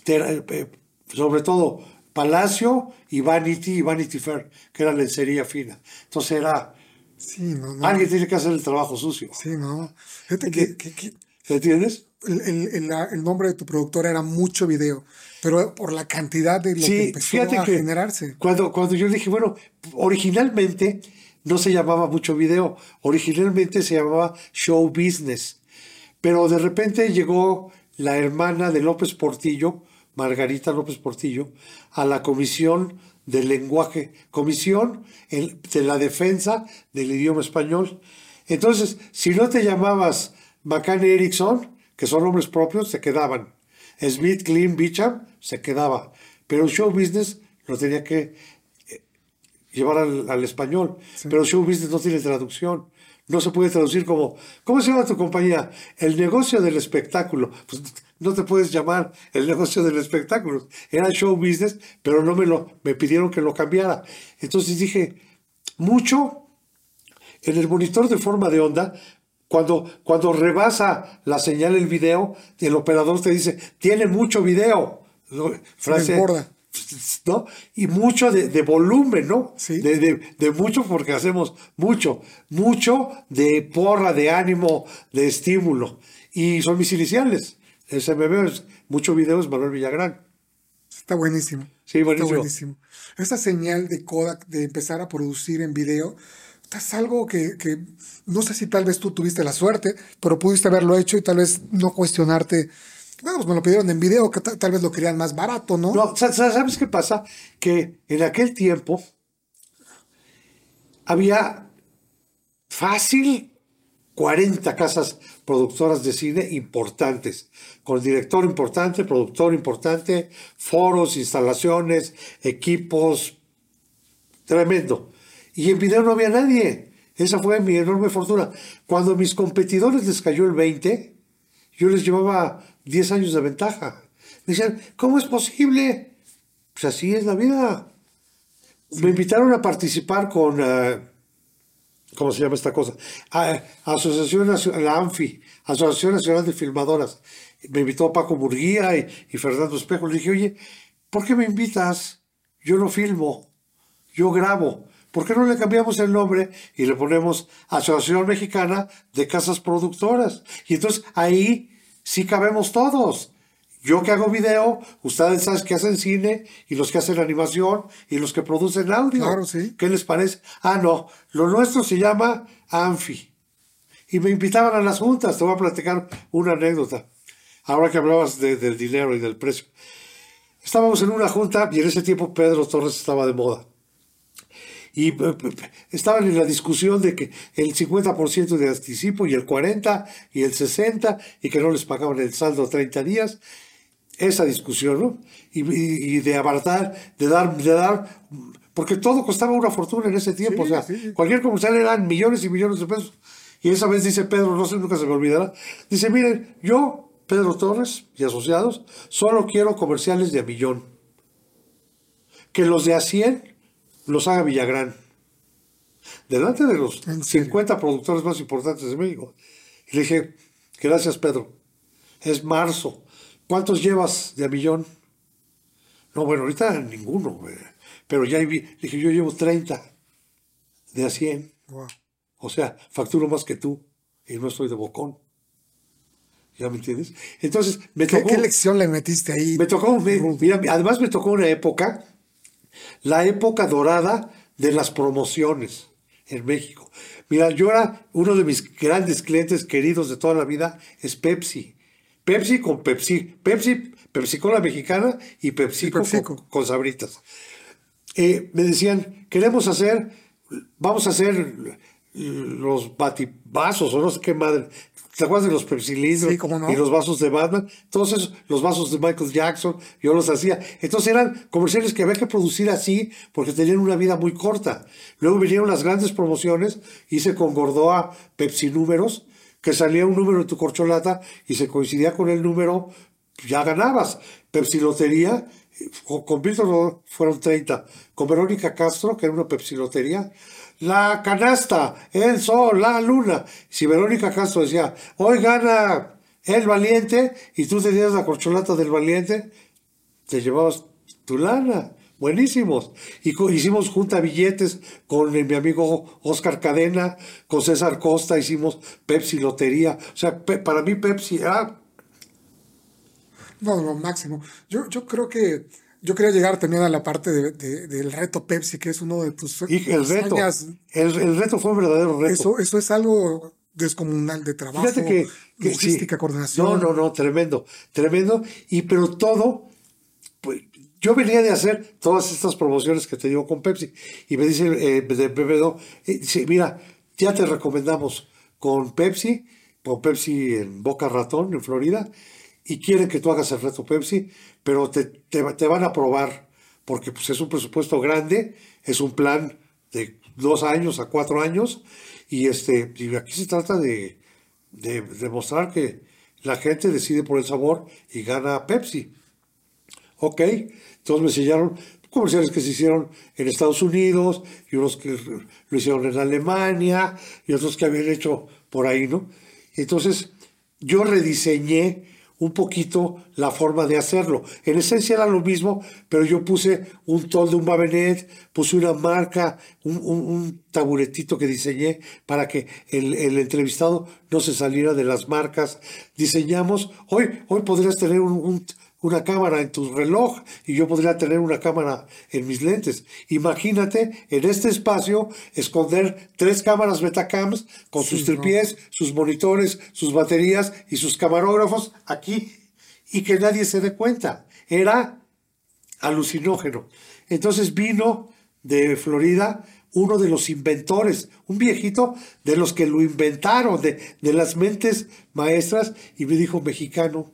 Speaker 1: Te- eh, sobre todo Palacio y Vanity y Vanity Fair, que era lencería fina. Entonces era,
Speaker 3: Sí, no, no.
Speaker 1: alguien tiene que hacer el trabajo sucio.
Speaker 3: Sí, no. Fíjate que, que- que
Speaker 1: ¿Se entiendes?
Speaker 3: el, nombre de tu productora era mucho video, pero por la cantidad de lo que empezó
Speaker 1: fíjate
Speaker 3: a
Speaker 1: que
Speaker 3: generarse.
Speaker 1: Cuando, cuando yo dije, bueno, originalmente no se llamaba mucho video, originalmente se llamaba show business, pero de repente llegó la hermana de López Portillo, Margarita López Portillo, a la comisión del lenguaje, comisión de la defensa del idioma español. Entonces, si no te llamabas McCann Erickson, que son nombres propios, se quedaban. Smith, Klein, Beecham, se quedaba. Pero el show business lo tenía que eh, llevar al, al español. Pero show business no tiene traducción. No se puede traducir como, ¿cómo se llama tu compañía? El negocio del espectáculo. Pues no te puedes llamar el negocio del espectáculo. Era show business, pero no me lo, me pidieron que lo cambiara. Entonces dije, mucho en el monitor de forma de onda, cuando, cuando rebasa la señal el video, el operador te dice, tiene mucho video. ¿no? Frase. ¿no? Y mucho de, de volumen, ¿no?
Speaker 3: Sí.
Speaker 1: De, de- de mucho porque hacemos mucho, mucho de porra, de ánimo, de estímulo. Y son mis iniciales. Ese me veo, es- mucho video es Manuel Villagrán.
Speaker 3: Está buenísimo.
Speaker 1: Sí, buenísimo.
Speaker 3: Está buenísimo. Esta señal de Kodak de empezar a producir en video es algo que, que no sé si tal vez tú tuviste la suerte, pero pudiste haberlo hecho y tal vez no cuestionarte. Bueno, pues me lo pidieron en video, que ta- tal vez lo querían más barato, ¿no?
Speaker 1: No, sa- sa- ¿sabes qué pasa? Que en aquel tiempo había fácil 40 casas productoras de cine importantes, con director importante, productor importante, foros, instalaciones, equipos, tremendo. Y en video no había nadie. Esa fue mi enorme fortuna. Cuando a mis competidores les cayó el 20, yo les llevaba 10 años de ventaja. Me decían, ¿cómo es posible? Pues así es la vida. Me invitaron a participar con, eh, ¿cómo se llama esta cosa? Ah, Asociación Nacional, la ANFI, Asociación Nacional de Filmadoras. Me invitó Paco Murguía y, y Fernando Espejo. Le dije, oye, ¿por qué me invitas? Yo no filmo, yo grabo. ¿Por qué no le cambiamos el nombre y le ponemos Asociación Mexicana de Casas Productoras? Y entonces ahí sí cabemos todos. Yo que hago video, ustedes saben que hacen cine y los que hacen animación y los que producen audio.
Speaker 3: Claro, sí.
Speaker 1: ¿Qué les parece? Ah, no, lo nuestro se llama ANFI. Y me invitaban a las juntas, te voy a platicar una anécdota. Ahora que hablabas de- del dinero y del precio. Estábamos en una junta y en ese tiempo Pedro Torres estaba de moda. Y eh, eh, estaban en la discusión de que el 50% de anticipo y el 40% y el 60% y que no les pagaban el saldo a 30 días. Esa discusión, ¿no? Y, y- y de abaratar, de dar, de dar, porque todo costaba una fortuna en ese tiempo.
Speaker 3: Sí,
Speaker 1: o sea,
Speaker 3: sí.
Speaker 1: cualquier comercial eran millones y millones de pesos. Y esa vez dice Pedro, no sé, nunca se me olvidará, dice, miren, yo, Pedro Torres y asociados, solo quiero comerciales de a millón. Que los de a 100 los haga Villagrán. Delante de los
Speaker 3: ¿En serio?
Speaker 1: 50 productores más importantes de México. Y le dije, gracias Pedro, es marzo. ¿Cuántos llevas de a millón? No, bueno, ahorita ninguno, pero ya dije, yo llevo 30 de a 100.
Speaker 3: Wow.
Speaker 1: O sea, facturo más que tú y no estoy de bocón. ¿Ya me entiendes? Entonces, me
Speaker 3: ¿Qué,
Speaker 1: tocó.
Speaker 3: qué lección le metiste ahí?
Speaker 1: Me tocó, me- mira, además me tocó una época, la época dorada de las promociones en México. Mira, yo era uno de mis grandes clientes queridos de toda la vida, es Pepsi. Pepsi con Pepsi. Pepsi, Pepsi Cola mexicana y Pepsi
Speaker 3: Y
Speaker 1: con, con sabritas. Eh, me decían, queremos hacer, vamos a hacer los batibazos o no sé qué madre. ¿Te acuerdas de los pepsilindros
Speaker 3: Sí, no.
Speaker 1: y los vasos de Batman? Todos esos, los vasos de Michael Jackson, yo los hacía. Entonces eran comerciales que había que producir así porque tenían una vida muy corta. Luego vinieron las grandes promociones, hice con Gordoa Pepsi números, que salía un número en tu corcholata y se coincidía con el número, ya ganabas. Pepsi Lotería, con, con Víctor fueron 30. Con Verónica Castro, que era una Pepsi Lotería, la canasta, el sol, la luna. Si Verónica Castro decía, hoy gana el valiente, y tú tenías la corcholata del valiente, te llevabas tu lana. Buenísimos. Y hicimos junta billetes con mi amigo Oscar Cadena, con César Costa, hicimos Pepsi Lotería. O sea, para mí Pepsi era
Speaker 3: No, lo máximo. Yo, yo creo que yo quería llegar también a la parte de- de- del reto Pepsi, que es uno de tus
Speaker 1: y el reto. El, el reto fue un verdadero reto.
Speaker 3: Eso, eso es algo descomunal de trabajo,
Speaker 1: Fíjate que, que
Speaker 3: logística,
Speaker 1: sí.
Speaker 3: coordinación.
Speaker 1: No, no, no, tremendo, tremendo. Y pero todo, pues, yo venía de hacer todas estas promociones que te digo con Pepsi. Y me dice eh, de BBDO, eh, dice, mira, ya te recomendamos con Pepsi, con Pepsi en Boca Ratón, en Florida, y quieren que tú hagas el reto Pepsi, pero te, te, te van a probar, porque pues, es un presupuesto grande, es un plan de dos años a cuatro años, y, este, y aquí se trata de, de demostrar que la gente decide por el sabor y gana Pepsi. Ok, entonces me enseñaron comerciales que se hicieron en Estados Unidos y unos que lo hicieron en Alemania y otros que habían hecho por ahí, ¿no? Entonces yo rediseñé un poquito la forma de hacerlo. En esencia era lo mismo, pero yo puse un tol de un babenet, puse una marca, un, un- taburetito que diseñé para que el, el entrevistado no se saliera de las marcas. Diseñamos, hoy, hoy podrías tener un- una cámara en tu reloj y yo podría tener una cámara en mis lentes. Imagínate en este espacio esconder tres cámaras Betacams con sus tripiés, sus monitores, sus baterías y sus camarógrafos aquí y que nadie se dé cuenta. Era alucinógeno. Entonces vino de Florida uno de los inventores, un viejito de los que lo inventaron, de, de las mentes maestras, y me dijo, mexicano,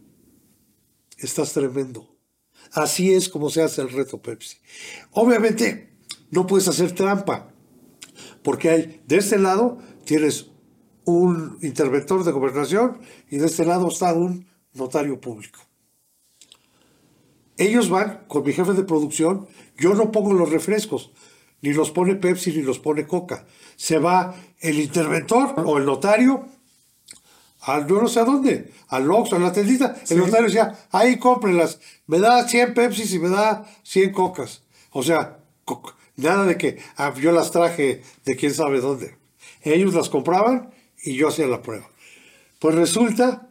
Speaker 1: estás tremendo. Así es como se hace el reto Pepsi. Obviamente, no puedes hacer trampa, porque hay, de este lado tienes un interventor de gobernación y de este lado está un notario público. Ellos van con mi jefe de producción, yo no pongo los refrescos, ni los pone Pepsi ni los pone Coca. Se va el interventor o el notario al no sé a dónde, al Oxxo, a la tendita. El notario decía, ahí cómprenlas, me da 100 Pepsi y me da 100 Cocas. O sea, nada de que ah, yo las traje de quién sabe dónde. Ellos las compraban y yo hacía la prueba. Pues resulta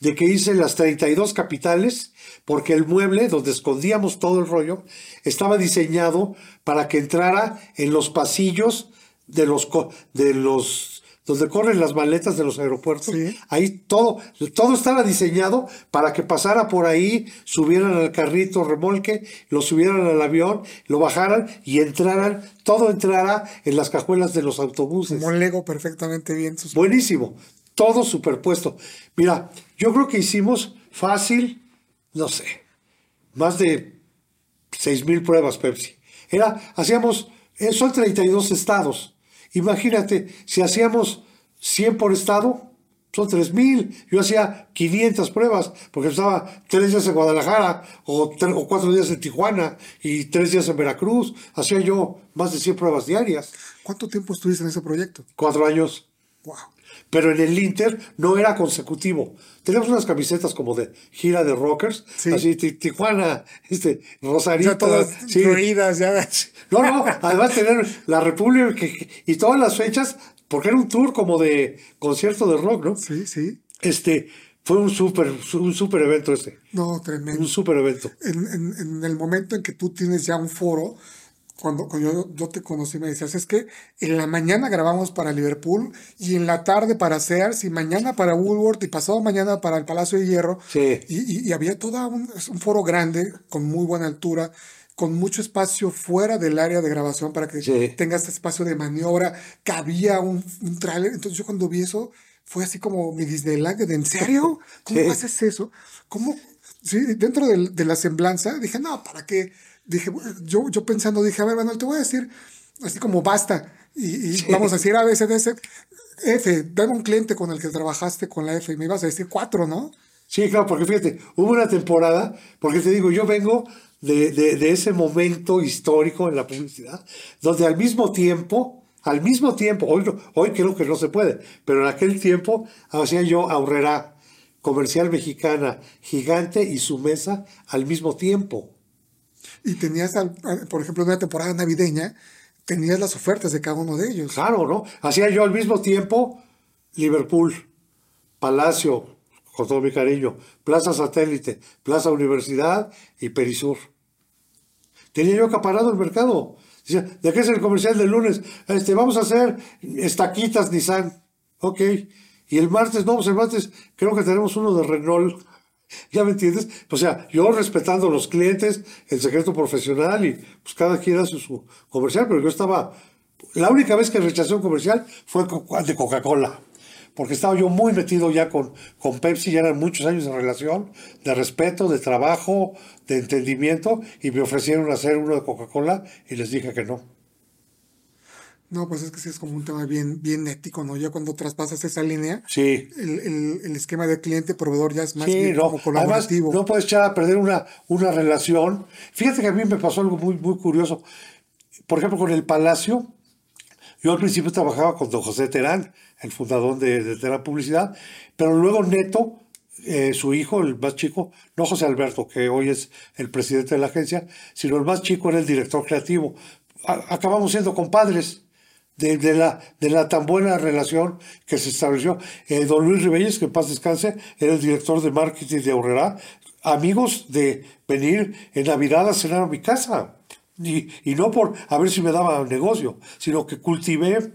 Speaker 1: de que hice las 32 capitales porque el mueble donde escondíamos todo el rollo estaba diseñado para que entrara en los pasillos de los, de los donde corren las maletas de los aeropuertos. Ahí todo, todo estaba diseñado para que pasara por ahí, subieran al carrito remolque, lo subieran al avión, lo bajaran y entraran, todo entrara en las cajuelas de los autobuses.
Speaker 3: Como Lego perfectamente bien.
Speaker 1: Buenísimo, todo superpuesto. Mira, yo creo que hicimos fácil, no sé, más de seis mil pruebas Pepsi. Era, hacíamos, eh, son 32 estados Imagínate, si hacíamos 100 por estado, son 3.000. Yo hacía 500 pruebas, porque estaba tres días en Guadalajara, o, o cuatro días en Tijuana, y tres días en Veracruz. Hacía yo más de 100 pruebas diarias.
Speaker 3: ¿Cuánto tiempo estuviste en ese proyecto?
Speaker 1: Cuatro años.
Speaker 3: Wow.
Speaker 1: Pero en el Inter no era consecutivo. Tenemos unas camisetas como de gira de rockers, así Tijuana, este, Rosarito.
Speaker 3: Ya todas sí. ya.
Speaker 1: No, no, además tener la República y todas las fechas, porque era un tour como de concierto de rock, ¿no?
Speaker 3: Sí, sí.
Speaker 1: Este, fue un súper un super evento este.
Speaker 3: No, tremendo.
Speaker 1: Un súper evento.
Speaker 3: En, en, el momento en que tú tienes ya un foro, cuando, cuando yo, te conocí me decías, es que en la mañana grabamos para Liverpool y en la tarde para Sears y mañana para Woolworth y pasado mañana para el Palacio de Hierro.
Speaker 1: Sí.
Speaker 3: Y, y, había todo un, un, foro grande, con muy buena altura, con mucho espacio fuera del área de grabación para que tengas este espacio de maniobra, cabía un, un trailer. Entonces yo cuando vi eso, fue así como mi Disneyland, de ¿en serio? ¿Cómo haces eso? ¿Cómo? Sí, dentro de, de la semblanza dije, no, ¿para qué? Dije, yo, yo pensando, dije, a ver, Manuel, te voy a decir así como basta. Y, vamos a decir A, B, C, D, C. F, dame un cliente con el que trabajaste con la F y me ibas a decir cuatro, ¿no?
Speaker 1: Sí, claro, porque fíjate, hubo una temporada, porque te digo, yo vengo de, de, de ese momento histórico en la publicidad, donde al mismo tiempo, al mismo tiempo, hoy, hoy creo que no se puede, pero en aquel tiempo hacía yo Aurrera, comercial mexicana, gigante y su mesa al mismo tiempo.
Speaker 3: Y tenías, por ejemplo, en una temporada navideña, tenías las ofertas de cada uno de ellos.
Speaker 1: Claro, ¿no? Hacía yo al mismo tiempo Liverpool, Palacio, con todo mi cariño, Plaza Satélite, Plaza Universidad y Perisur. Tenía yo acaparado el mercado. ¿de qué es el comercial del lunes? Este, vamos a hacer estaquitas Nissan. Ok. Y el martes, no, pues el martes creo que tenemos uno de Renault. ¿Ya me entiendes? O sea, yo respetando los clientes, el secreto profesional y pues cada quien hace su comercial, pero yo estaba, la única vez que rechacé un comercial fue de Coca-Cola, porque estaba yo muy metido ya con, con Pepsi, ya eran muchos años de relación, de respeto, de trabajo, de entendimiento, y me ofrecieron hacer uno de Coca-Cola y les dije que no.
Speaker 3: No, pues es que sí es como un tema bien, bien ético, ¿no? Ya cuando traspasas esa línea,
Speaker 1: sí.
Speaker 3: el, el, esquema de cliente-proveedor ya es más
Speaker 1: sí,
Speaker 3: bien
Speaker 1: no.
Speaker 3: como colaborativo.
Speaker 1: Además, no puedes echar a perder una, una relación. Fíjate que a mí me pasó algo muy, muy curioso. Por ejemplo, con el Palacio, yo al principio trabajaba con don José Terán, el fundador de, de Terán Publicidad, pero luego Neto, eh, su hijo, el más chico, no José Alberto, que hoy es el presidente de la agencia, sino el más chico era el director creativo. A, acabamos siendo compadres de, de, la, de la tan buena relación que se estableció. Eh, don Luis Ribelles, que en paz descanse, era el director de marketing de Aurrera. amigos de venir en Navidad a cenar a mi casa. Y, y no por a ver si me daba negocio, sino que cultivé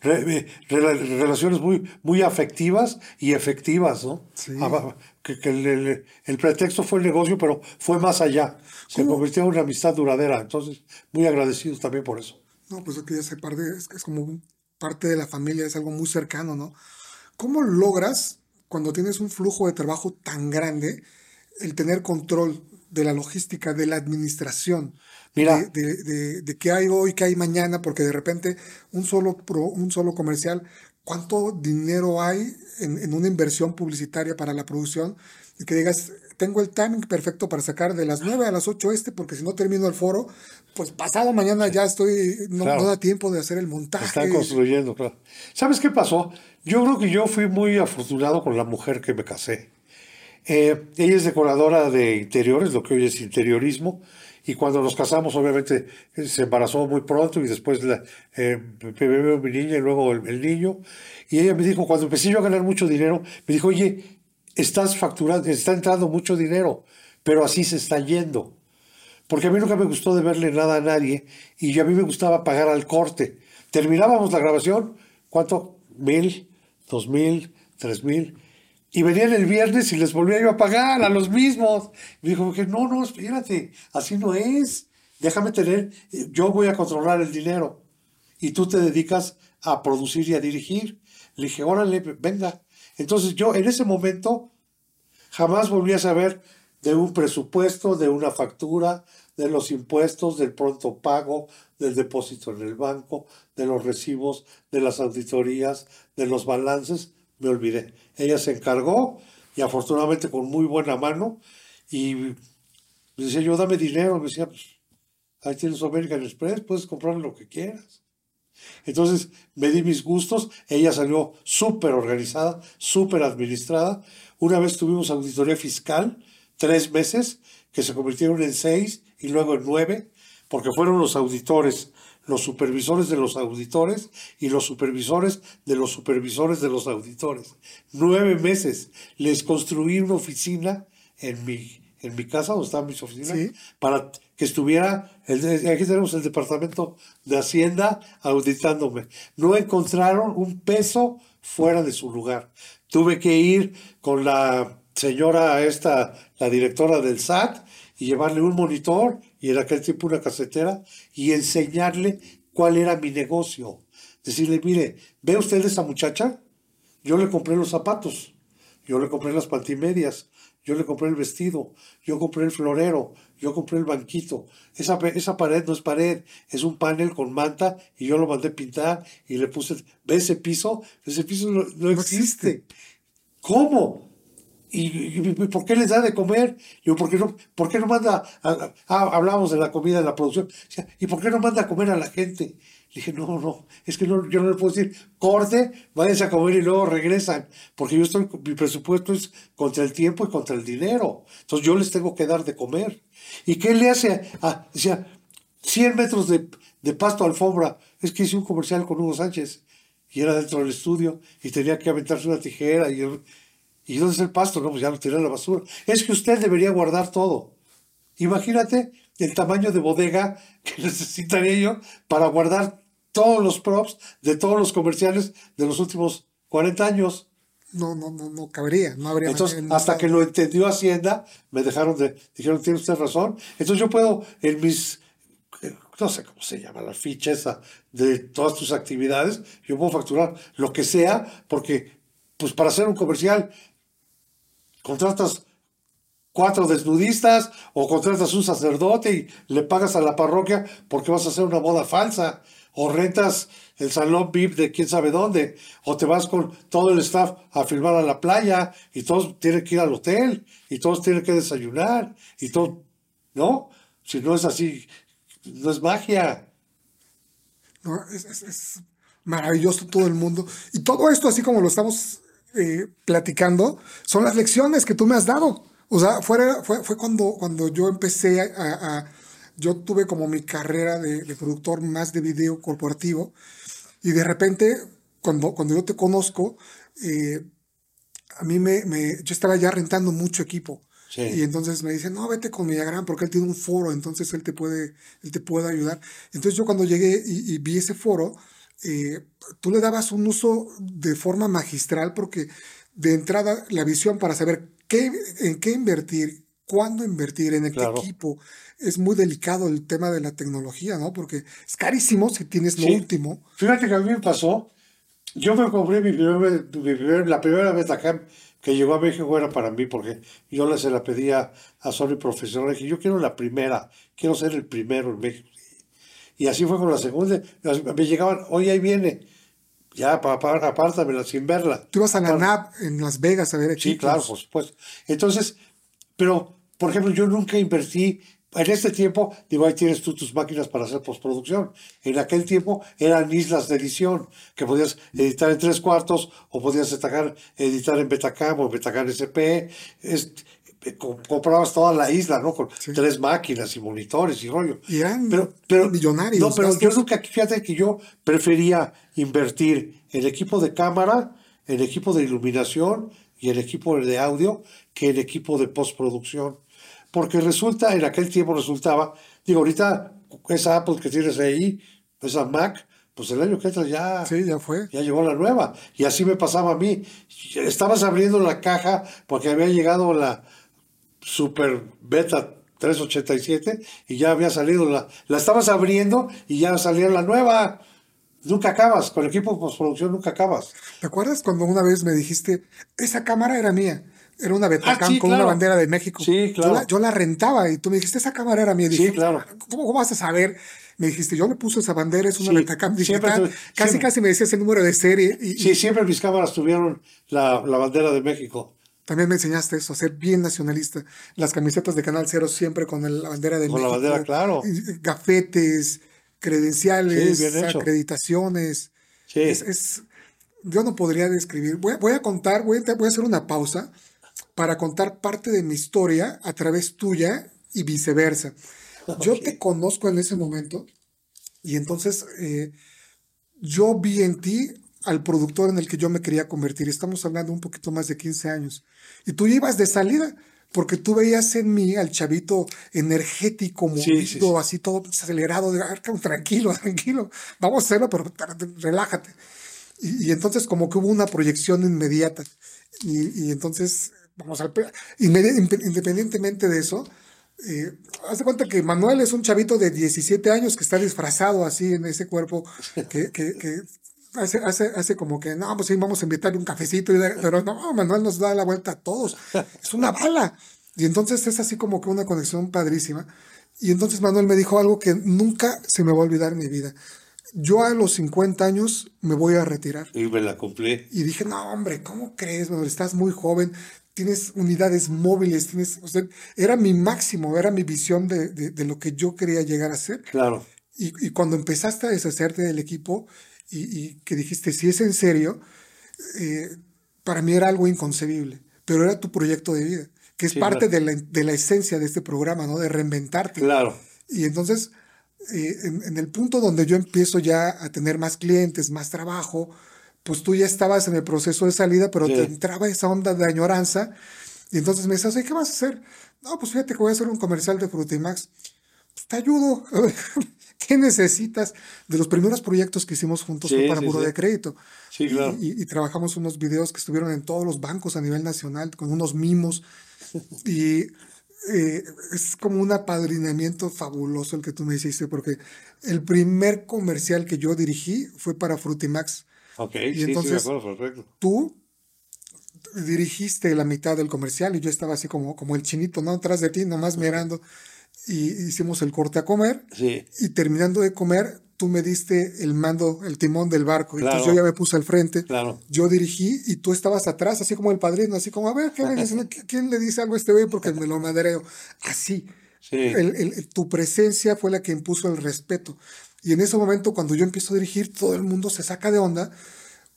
Speaker 1: re- eh, rela- relaciones muy, muy afectivas y efectivas, ¿no?
Speaker 3: Sí.
Speaker 1: Ah, Que, que el, el- el pretexto fue el negocio, pero fue más allá. Se
Speaker 3: ¿Cómo?
Speaker 1: convirtió en una amistad duradera. Entonces, muy agradecidos también por eso.
Speaker 3: No, pues es que ya se parte, es, es como parte de la familia, es algo muy cercano, ¿no? ¿Cómo logras, cuando tienes un flujo de trabajo tan grande, el tener control de la logística, de la administración?
Speaker 1: Mira.
Speaker 3: De, de, de- de qué hay hoy, qué hay mañana, porque de repente un solo, pro- un solo comercial, ¿cuánto dinero hay en, en una inversión publicitaria para la producción? Y que digas, tengo el timing perfecto para sacar de las 9 a las 8 este, porque si no termino el foro, pues pasado mañana ya estoy, no,
Speaker 1: Claro.
Speaker 3: no da tiempo de hacer el montaje.
Speaker 1: Están construyendo, claro. ¿Sabes qué pasó? Yo creo que yo fui muy afortunado con la mujer que me casé. Eh, ella es decoradora de interiores, lo que hoy es interiorismo, y cuando nos casamos, obviamente, se embarazó muy pronto y después la, eh, mi niña y luego el, el niño. Y ella me dijo, cuando empecé yo a ganar mucho dinero, me dijo, oye, estás facturando, está entrando mucho dinero, pero así se está yendo. Porque a mí nunca me gustó de verle nada a nadie y a mí me gustaba pagar al corte. Terminábamos la grabación, ¿cuánto? Mil, dos mil, tres mil. Y venían el viernes y les volvía yo a pagar a los mismos. Me dijo, que no, no, espérate, así no es. Déjame tener, yo voy a controlar el dinero. Y tú te dedicas a producir y a dirigir. Le dije, órale, venga. Entonces yo en ese momento Jamás volví a saber de un presupuesto, de una factura, de los impuestos, del pronto pago, del depósito en el banco, de los recibos, de las auditorías, de los balances. Me olvidé. Ella se encargó y afortunadamente con muy buena mano. Y me decía yo, dame dinero. Me decía, pues ahí tienes American Express, puedes comprar lo que quieras. Entonces me di mis gustos, ella salió súper organizada, súper administrada. Una vez tuvimos auditoría fiscal, tres meses, que se convirtieron en seis y luego en nueve, porque fueron los auditores, los supervisores de los auditores y los supervisores de los supervisores de los auditores. Nueve meses. Les construí una oficina en mi, en mi casa, donde estaban mis oficinas,
Speaker 3: Sí.
Speaker 1: para que estuviera, el, aquí tenemos el departamento de Hacienda auditándome. No encontraron un peso fuera de su lugar. Tuve que ir con la señora esta, la directora del SAT, y llevarle un monitor, y en aquel tiempo una casetera, y enseñarle cuál era mi negocio. Decirle, mire, ¿ve usted esa muchacha? Yo le compré los zapatos, yo le compré las pantimedias, yo le compré el vestido, yo compré el florero, yo compré el banquito. Esa, esa pared no es pared, es un panel con manta y yo lo mandé pintar y le puse, ¿ve ese piso? Ese piso no, no existe. ¿Cómo? ¿Y, por qué les da de comer? Yo, ¿por qué no, por qué no manda? a- a- hablábamos de la comida, de la producción. ¿Y por qué no manda a comer a la gente? Dije, no, no, es que no, yo no le puedo decir, corte, váyanse a comer y luego regresan. Porque yo estoy, mi presupuesto es contra el tiempo y contra el dinero. Entonces yo les tengo que dar de comer. ¿Y qué le hace? a- decía, 100 metros de, de pasto alfombra. Es que hice un comercial con Hugo Sánchez y era dentro del estudio y tenía que aventarse una tijera y, ¿y dónde está el pasto? No, pues ya lo tiré a la basura. Es que usted debería guardar todo. Imagínate el tamaño de bodega que necesitaría yo para guardar todos los props de todos los comerciales de los últimos 40 años.
Speaker 3: No, no, no, no cabría, no habría
Speaker 1: Entonces,
Speaker 3: manera-
Speaker 1: hasta que lo entendió Hacienda, me dejaron de, dijeron, tiene usted razón. Entonces yo puedo, en mis, eh, no sé cómo se llama, la ficha esa de todas tus actividades, yo puedo facturar lo que sea, porque, pues para hacer un comercial, contratas cuatro desnudistas o contratas un sacerdote y le pagas a la parroquia porque vas a hacer una boda falsa o rentas el salón VIP de quién sabe dónde o te vas con todo el staff a filmar a la playa y todos tienen que ir al hotel y todos tienen que desayunar y todo, ¿no? Si no es así, no es magia.
Speaker 3: ¿no? Es, es- maravilloso todo el mundo. Y todo esto, así como lo estamos eh, platicando, son las lecciones que tú me has dado. O sea, fuera- fue, fue cuando, cuando yo empecé a- Yo tuve como mi carrera de, de productor más de video corporativo. Y de repente, cuando, cuando yo te conozco, eh, a mí me, me- Yo estaba ya rentando mucho equipo.
Speaker 1: Sí.
Speaker 3: Y entonces me dice, no, vete con Villagrán porque él tiene un foro, entonces él te puede, él te puede ayudar. Entonces yo cuando llegué y, y vi ese foro, eh, tú le dabas un uso de forma magistral porque de entrada la visión para saber qué, en qué invertir, cuándo invertir, en el
Speaker 1: Claro.
Speaker 3: equipo. Es muy delicado el tema de la tecnología, ¿no? Porque es carísimo si tienes lo
Speaker 1: Sí.
Speaker 3: último.
Speaker 1: Fíjate que a mí me pasó, yo me compré mi primer, mi primer- la primera Betacam que llegó a México era para mí, porque yo le se la pedía a Sony Profesional, dije, yo quiero la primera, quiero ser el primero en México. Y así fue con la segunda, me llegaban, oye, ahí viene, ya, apártamela sin verla.
Speaker 3: Tú ibas a la NAP en Las Vegas a ver equipos.
Speaker 1: Sí, claro, por supuesto. Entonces, pero, por ejemplo, yo nunca invertí, en este tiempo, digo, ahí tienes tú tus máquinas para hacer postproducción. En aquel tiempo eran islas de edición, que podías editar en tres cuartos, o podías editar, editar en Betacam o Betacam SP. Es- eh, co- comprabas toda la isla, ¿no? Con
Speaker 3: Sí.
Speaker 1: tres máquinas y monitores y rollo.
Speaker 3: Y eran
Speaker 1: pero, pero,
Speaker 3: millonarios
Speaker 1: No, pero yo nunca, fíjate que yo prefería invertir en equipo de cámara, en equipo de iluminación y en equipo de audio que en equipo de postproducción. Porque resulta, en aquel tiempo resultaba, digo, ahorita esa Apple que tienes ahí, esa Mac, pues el año que entra ya,
Speaker 3: Sí, ya fue.
Speaker 1: ya llegó la nueva. Y así me pasaba a mí. Estabas abriendo la caja porque había llegado la Super Beta 387 y ya había salido la... La estabas abriendo y ya salía la nueva. Nunca acabas. Con equipo de postproducción nunca acabas.
Speaker 3: ¿Te acuerdas cuando una vez me dijiste, esa cámara era mía? Era una Betacam
Speaker 1: Ah, sí,
Speaker 3: con una bandera de México.
Speaker 1: Sí,
Speaker 3: Yo
Speaker 1: claro.
Speaker 3: la, yo la rentaba y tú me dijiste, esa cámara era mía. Y
Speaker 1: Sí, claro.
Speaker 3: ¿cómo, vas a saber? Me dijiste, yo le puse esa bandera, es una
Speaker 1: Sí,
Speaker 3: Betacam digital. casi,
Speaker 1: siempre.
Speaker 3: casi me decías el número de serie. Y, y
Speaker 1: Sí, siempre mis cámaras tuvieron la, la bandera de México.
Speaker 3: también me enseñaste eso, a ser bien nacionalista. Las camisetas de Canal Cero siempre con el- la bandera de
Speaker 1: Con la
Speaker 3: México.
Speaker 1: bandera, claro.
Speaker 3: Gafetes, credenciales,
Speaker 1: Sí,
Speaker 3: acreditaciones.
Speaker 1: Sí.
Speaker 3: Es, es- yo no podría describir. Voy, a- voy a contar, voy a, voy a hacer una pausa para contar parte de mi historia a través tuya y viceversa. Yo te conozco en ese momento y entonces eh, yo vi en ti al productor en el que yo me quería convertir. Estamos hablando un poquito más de 15 años. Y tú ibas de salida. Porque tú veías en mí al chavito energético, movido,
Speaker 1: sí, sí.
Speaker 3: así todo acelerado, de, "Ah, tranquilo, tranquilo, vamos a hacerlo, pero relájate. Y, y entonces como que hubo una proyección inmediata. Y, y entonces, vamos al... Independientemente de eso, eh, haz de cuenta que Manuel es un chavito de 17 años que está disfrazado así en ese cuerpo, que, que, que hace, hace, hace como que, no, pues sí, vamos a invitarle un cafecito, y de- pero no, Manuel nos da la vuelta a todos. Es una bala. Y entonces es así como que una conexión padrísima. Y entonces Manuel me dijo algo que nunca se me va a olvidar en mi vida. Yo a los 50 años me voy a retirar.
Speaker 1: Y me la cumplí.
Speaker 3: Y dije, no, hombre, ¿cómo crees? Manuel? estás muy joven, tienes unidades móviles, tienes, o sea, era mi máximo, era mi visión de, de- de lo que yo quería llegar a ser.
Speaker 1: Claro.
Speaker 3: Y, y cuando empezaste a deshacerte del equipo y, y que dijiste, si es en serio, eh, para mí era algo inconcebible, pero era tu proyecto de vida, que es
Speaker 1: Sí,
Speaker 3: parte
Speaker 1: claro.
Speaker 3: de, la, de la esencia de este programa, ¿no? De reinventarte.
Speaker 1: Claro.
Speaker 3: Y entonces, eh, en, en el punto donde yo empiezo ya a tener más clientes, más trabajo, pues tú ya estabas en el proceso de salida, pero
Speaker 1: Sí.
Speaker 3: te entraba esa onda de añoranza. Y entonces me decías, ¿qué vas a hacer? No, pues fíjate que voy a hacer un comercial de Frutimax. Pues te ayudo. ¿Qué necesitas? De los primeros proyectos que hicimos juntos
Speaker 1: Sí,
Speaker 3: fue para
Speaker 1: sí, sí.
Speaker 3: de Crédito.
Speaker 1: Sí, claro.
Speaker 3: Y, y- y trabajamos unos videos que estuvieron en todos los bancos a nivel nacional, con unos mimos. Y eh, es como un apadrinamiento fabuloso el que tú me hiciste, porque el primer comercial que yo dirigí fue para Frutimax.
Speaker 1: Ok,
Speaker 3: Y
Speaker 1: sí, sí,
Speaker 3: entonces-
Speaker 1: de acuerdo, perfecto.
Speaker 3: Tú dirigiste la mitad del comercial y yo estaba así como, como el chinito, ¿no? Atrás de ti, nomás mirando. Y hicimos el corte a comer.
Speaker 1: Sí.
Speaker 3: Y terminando de comer, tú me diste el mando, el timón del barco. Entonces
Speaker 1: Claro.
Speaker 3: yo ya me puse al frente.
Speaker 1: Claro.
Speaker 3: Yo dirigí y tú estabas atrás, así como el padrino, así como, a ver, ¿qué ¿quién le dice algo a este güey? Porque me lo madreo. Así.
Speaker 1: Sí.
Speaker 3: El- el- tu presencia fue la que impuso el respeto. Y en ese momento, cuando yo empiezo a dirigir, todo el mundo se saca de onda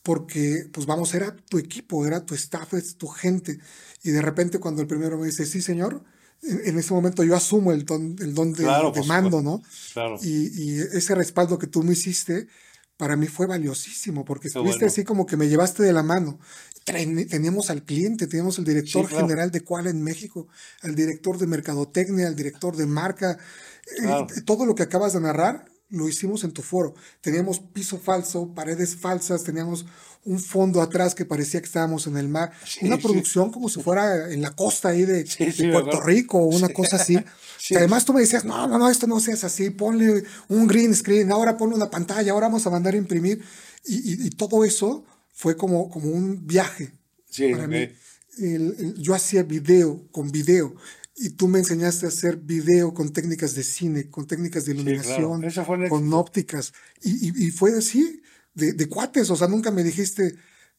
Speaker 3: porque, pues vamos, era tu equipo, era tu staff, es tu gente. Y de repente, cuando el primero me dice, sí, señor, en, ese momento yo asumo el don, el don de,
Speaker 1: Claro,
Speaker 3: de mando. ¿no?
Speaker 1: Claro.
Speaker 3: Y, y ese respaldo que tú me hiciste, para mí fue valiosísimo, porque estuviste
Speaker 1: bueno.
Speaker 3: así como que me llevaste de la mano. Teníamos al cliente, teníamos el director
Speaker 1: Sí, claro.
Speaker 3: general de Cual en México, al director de mercadotecnia, al director de marca. Eh, todo lo que acabas de narrar lo hicimos en tu foro. Teníamos piso falso, paredes falsas, teníamos un fondo atrás que parecía que estábamos en el mar.
Speaker 1: Sí,
Speaker 3: Una
Speaker 1: sí.
Speaker 3: producción como si fuera en la costa ahí de,
Speaker 1: Sí,
Speaker 3: de Puerto. Rico o una cosa así.
Speaker 1: Sí.
Speaker 3: Que además tú me decías, no, no, no, esto no seas así, ponle un green screen, ahora ponle una pantalla, ahora vamos a mandar a imprimir. Y, y- y todo eso fue como, como un viaje
Speaker 1: Sí,
Speaker 3: para
Speaker 1: ok.
Speaker 3: mí. El- el- yo hacía video con video y tú me enseñaste a hacer video con técnicas de cine, con técnicas de
Speaker 1: claro.
Speaker 3: iluminación,
Speaker 1: fue el
Speaker 3: con ópticas. Y, y- y fue así, de, de cuates, o sea, nunca me dijiste,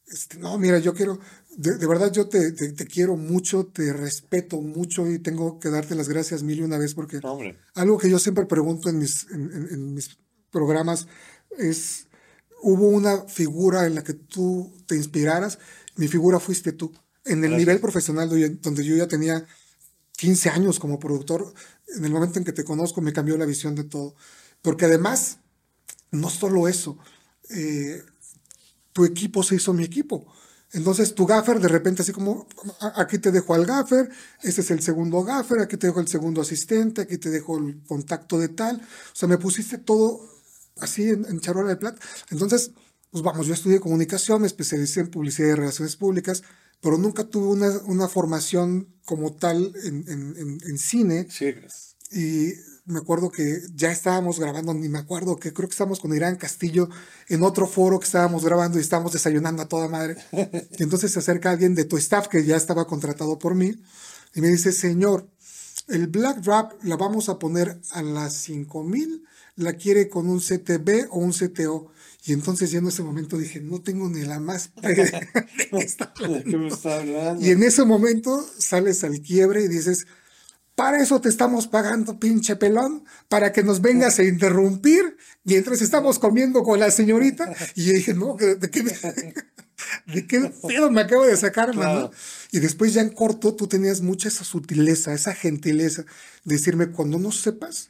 Speaker 3: este, no, mira, yo quiero, de, de verdad yo te, te- te quiero mucho, te respeto mucho y tengo que darte las gracias mil y una vez porque
Speaker 1: hombre.
Speaker 3: algo que yo siempre pregunto en mis, en, en- en mis programas es, ¿hubo una figura en la que tú te inspiraras? Mi figura fuiste tú. En el
Speaker 1: Gracias.
Speaker 3: nivel profesional donde yo ya tenía 15 años como productor, en el momento en que te conozco me cambió la visión de todo. Porque además, no solo eso, eh, tu equipo se hizo mi equipo. Entonces tu gaffer de repente así como, "A- aquí te dejo al gaffer, este es el segundo gaffer, aquí te dejo el segundo asistente, aquí te dejo el contacto de tal. O sea, me pusiste todo así en, en charola de plata. Entonces, pues vamos, yo estudié comunicación, me especialicé en publicidad y relaciones públicas, pero nunca tuve una, una formación como tal en, en- en- en cine.
Speaker 1: Sí.
Speaker 3: Y me acuerdo que ya estábamos grabando, ni me acuerdo, que creo que estábamos con Irán Castillo en otro foro que estábamos grabando y estábamos desayunando a toda madre. Y entonces se acerca alguien de tu staff que ya estaba contratado por mí y me dice, señor, el Black Drop la vamos a poner a las 5000, la quiere con un CTB o un CTO. Y entonces ya en ese momento dije, no tengo ni la más de qué está
Speaker 1: ¿De qué me está hablando?
Speaker 3: y en ese momento sales al quiebre y dices, para eso te estamos pagando, pinche pelón, para que nos vengas a interrumpir mientras estamos comiendo con la señorita. Y yo dije, no, ¿de de qué, me- de qué pedo me acabo de sacar, mano?
Speaker 1: Claro.
Speaker 3: Y después ya en corto tú tenías mucha esa sutileza, esa gentileza, de decirme, cuando no sepas,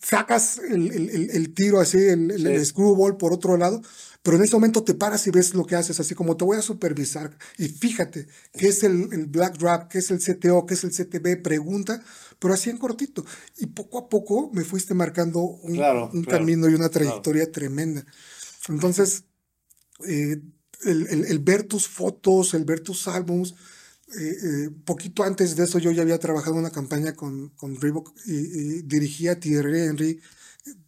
Speaker 3: sacas el, el- el- tiro así, el, el- screwball por otro lado, pero en ese momento te paras y ves lo que haces, así como te voy a supervisar y fíjate qué es el, el Black Drop, qué es el CTO, qué es el CTB, pregunta, pero así en cortito. Y poco a poco me fuiste marcando un,
Speaker 1: Claro,
Speaker 3: un
Speaker 1: claro,
Speaker 3: camino y una trayectoria tremenda. Entonces, eh, el, el- el ver tus fotos, el ver tus álbums, eh, eh, poquito antes de eso yo ya había trabajado en una campaña con, con Reebok y, y dirigía a Thierry Henry,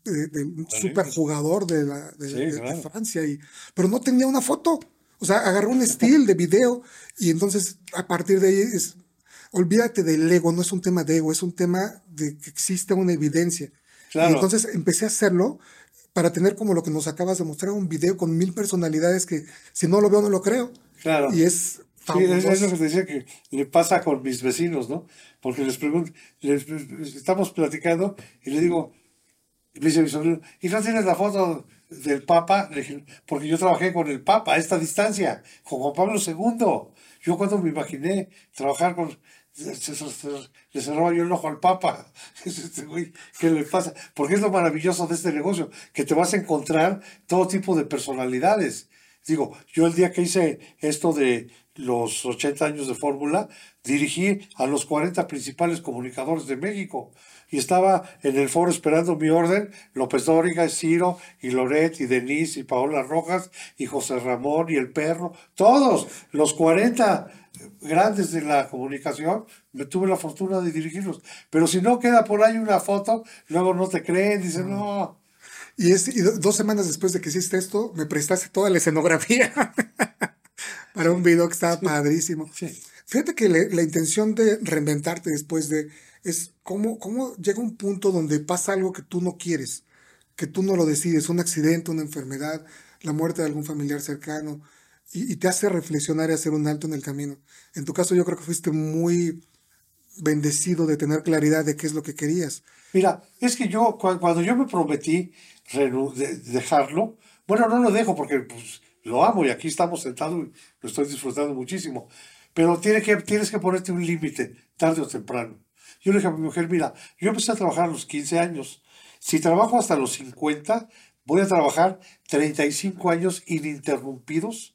Speaker 3: un super jugador de, la, de,
Speaker 1: Sí,
Speaker 3: de- de
Speaker 1: claro.
Speaker 3: Francia, y, pero no tenía una foto. O sea, agarró un estilo de video y entonces a partir de ahí es, olvídate del ego, no es un tema de ego, es un tema de que existe una evidencia.
Speaker 1: Claro.
Speaker 3: Y entonces empecé a hacerlo para tener como lo que nos acabas de mostrar, un video con mil personalidades que si no lo veo no lo creo.
Speaker 1: Claro.
Speaker 3: Y es
Speaker 1: Sí, es, lo que te decía que le pasa con mis vecinos, ¿no? Porque les pregunto, les- les- estamos platicando y le digo, me dice mi sobrino, ¿y no tienes la foto del Papa? Le dije, porque yo trabajé con el Papa a esta distancia, con Juan Pablo II. Yo cuando me imaginé trabajar con... le cerraba yo el ojo al Papa. Este ¿Qué le pasa? Porque es lo maravilloso de este negocio, que te vas a encontrar todo tipo de personalidades. Digo, yo el día que hice esto de los 80 años de fórmula, dirigí a los 40 principales comunicadores de México. Y estaba en el foro esperando mi orden, López Dóriga, Ciro, y Loret, y Denise, y Paola Rojas, y José Ramón, y el perro, todos, los 40 grandes de la comunicación, me tuve la fortuna de dirigirlos. Pero si no queda por ahí una foto, luego no te creen, dicen, no.
Speaker 3: Y, es, y do- dos semanas después de que hiciste esto, me prestaste toda la escenografía para un video que estaba padrísimo.
Speaker 1: Sí.
Speaker 3: Fíjate que le- la intención de reinventarte después de es cómo, cómo llega un punto donde pasa algo que tú no quieres, que tú no lo decides, un accidente, una enfermedad, la muerte de algún familiar cercano, y, te hace reflexionar y hacer un alto en el camino. En tu caso yo creo que fuiste muy bendecido de tener claridad de qué es lo que querías.
Speaker 1: Mira, es que yo, cua- cuando yo me prometí dejarlo, bueno, no lo dejo porque pues, lo amo y aquí estamos sentados y lo estoy disfrutando muchísimo. Pero que, tienes que ponerte un límite, tarde o temprano. Yo le dije a mi mujer, mira, yo empecé a trabajar a los 15 años. Si trabajo hasta los 50, voy a trabajar 35 años ininterrumpidos,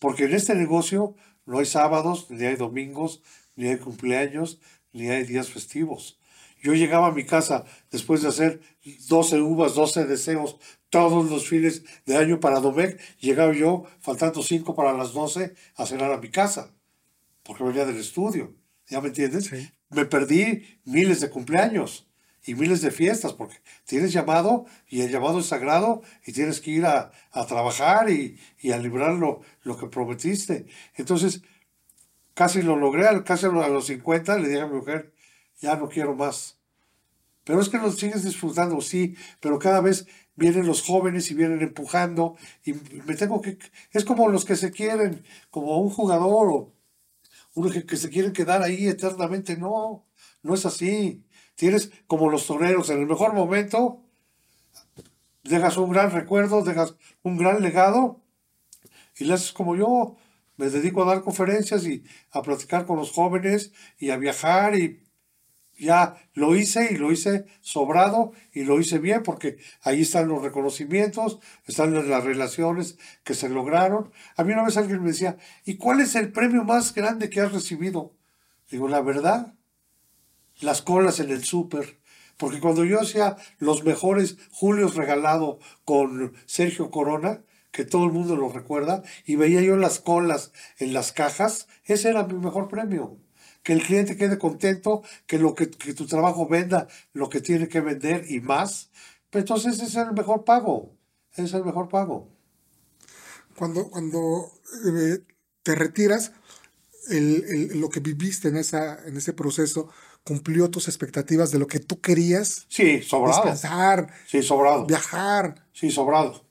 Speaker 1: porque en este negocio no hay sábados, ni hay domingos, ni hay cumpleaños, ni hay días festivos. Yo llegaba a mi casa después de hacer 12 uvas, 12 deseos, todos los fines de año para Domecq, llegaba yo, faltando 5 para las 12, a cenar a mi casa, porque venía del estudio. ¿Ya me entiendes? Me perdí miles de cumpleaños y miles de fiestas, porque tienes llamado y el llamado es sagrado y tienes que ir a, trabajar y, a librar lo, que prometiste. Entonces, casi lo logré, casi a los 50 le dije a mi mujer, ya no quiero más. Pero es que lo sigues disfrutando, sí, pero cada vez vienen los jóvenes y vienen empujando y me tengo que... Es como los que se quieren, como un jugador o uno que, que se quieren quedar ahí eternamente. No, no es así. Tienes como los toreros, en el mejor momento, dejas un gran recuerdo, dejas un gran legado y le haces como yo. Me dedico a dar conferencias y a platicar con los jóvenes y a viajar y ya lo hice y lo hice sobrado y lo hice bien porque ahí están los reconocimientos, están las relaciones que se lograron. A mí una vez alguien me decía, ¿y cuál es el premio más grande que has recibido? Digo, la verdad, las colas en el súper. Porque cuando yo hacía los mejores Julios regalado con Sergio Corona, que todo el mundo lo recuerda, y veía yo las colas en las cajas, ese era mi mejor premio. Que el cliente quede contento, que, lo que, tu trabajo venda lo que tiene que vender y más. Pues entonces ese es el mejor pago. Ese es el mejor pago.
Speaker 3: Cuando, cuando eh, te retiras, lo que viviste en, esa, en ese proceso, cumplió tus expectativas de lo que tú querías.
Speaker 1: Sí, sobrado.
Speaker 3: Descansar.
Speaker 1: Sí, sobrado.
Speaker 3: Viajar.
Speaker 1: Sí, sobrado.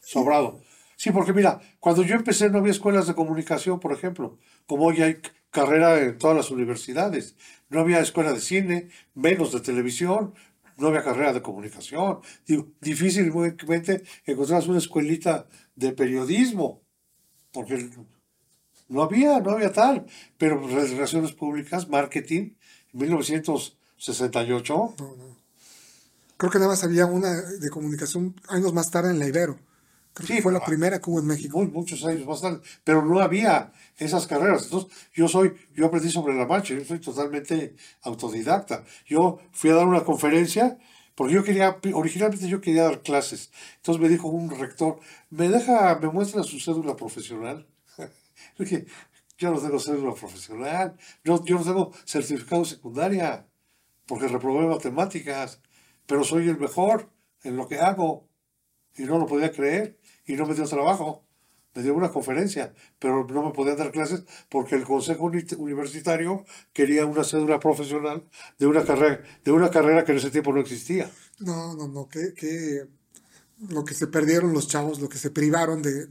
Speaker 1: Sobrado. Sí, porque mira, cuando yo empecé no había escuelas de comunicación, por ejemplo, como hoy hay carrera en todas las universidades. No había escuela de cine, menos de televisión, no había carrera de comunicación. Digo, difícilmente encontrabas una escuelita de periodismo, porque no había, no había tal. Pero relaciones públicas, marketing, 1968.
Speaker 3: Creo que nada más había una de comunicación años más tarde en la Ibero. Creo que fue la primera que hubo en México.
Speaker 1: muchos años más tarde. Pero no había esas carreras. Entonces, yo soy, yo aprendí sobre la marcha, yo soy totalmente autodidacta. Yo fui a dar una conferencia porque yo quería, originalmente yo quería dar clases. Entonces me dijo un rector, ¿me deja, me muestra su cédula profesional? dije, yo no tengo cédula profesional, yo, yo no tengo certificado secundaria, porque reprobé matemáticas, pero soy el mejor en lo que hago. Y no lo podía creer, y no me dio trabajo. Me dio una conferencia, pero no me podían dar clases porque el Consejo Universitario quería una cédula profesional de una carrera, de una carrera que en ese tiempo no existía.
Speaker 3: No, no, no, que, que lo que se perdieron los chavos, lo que se privaron de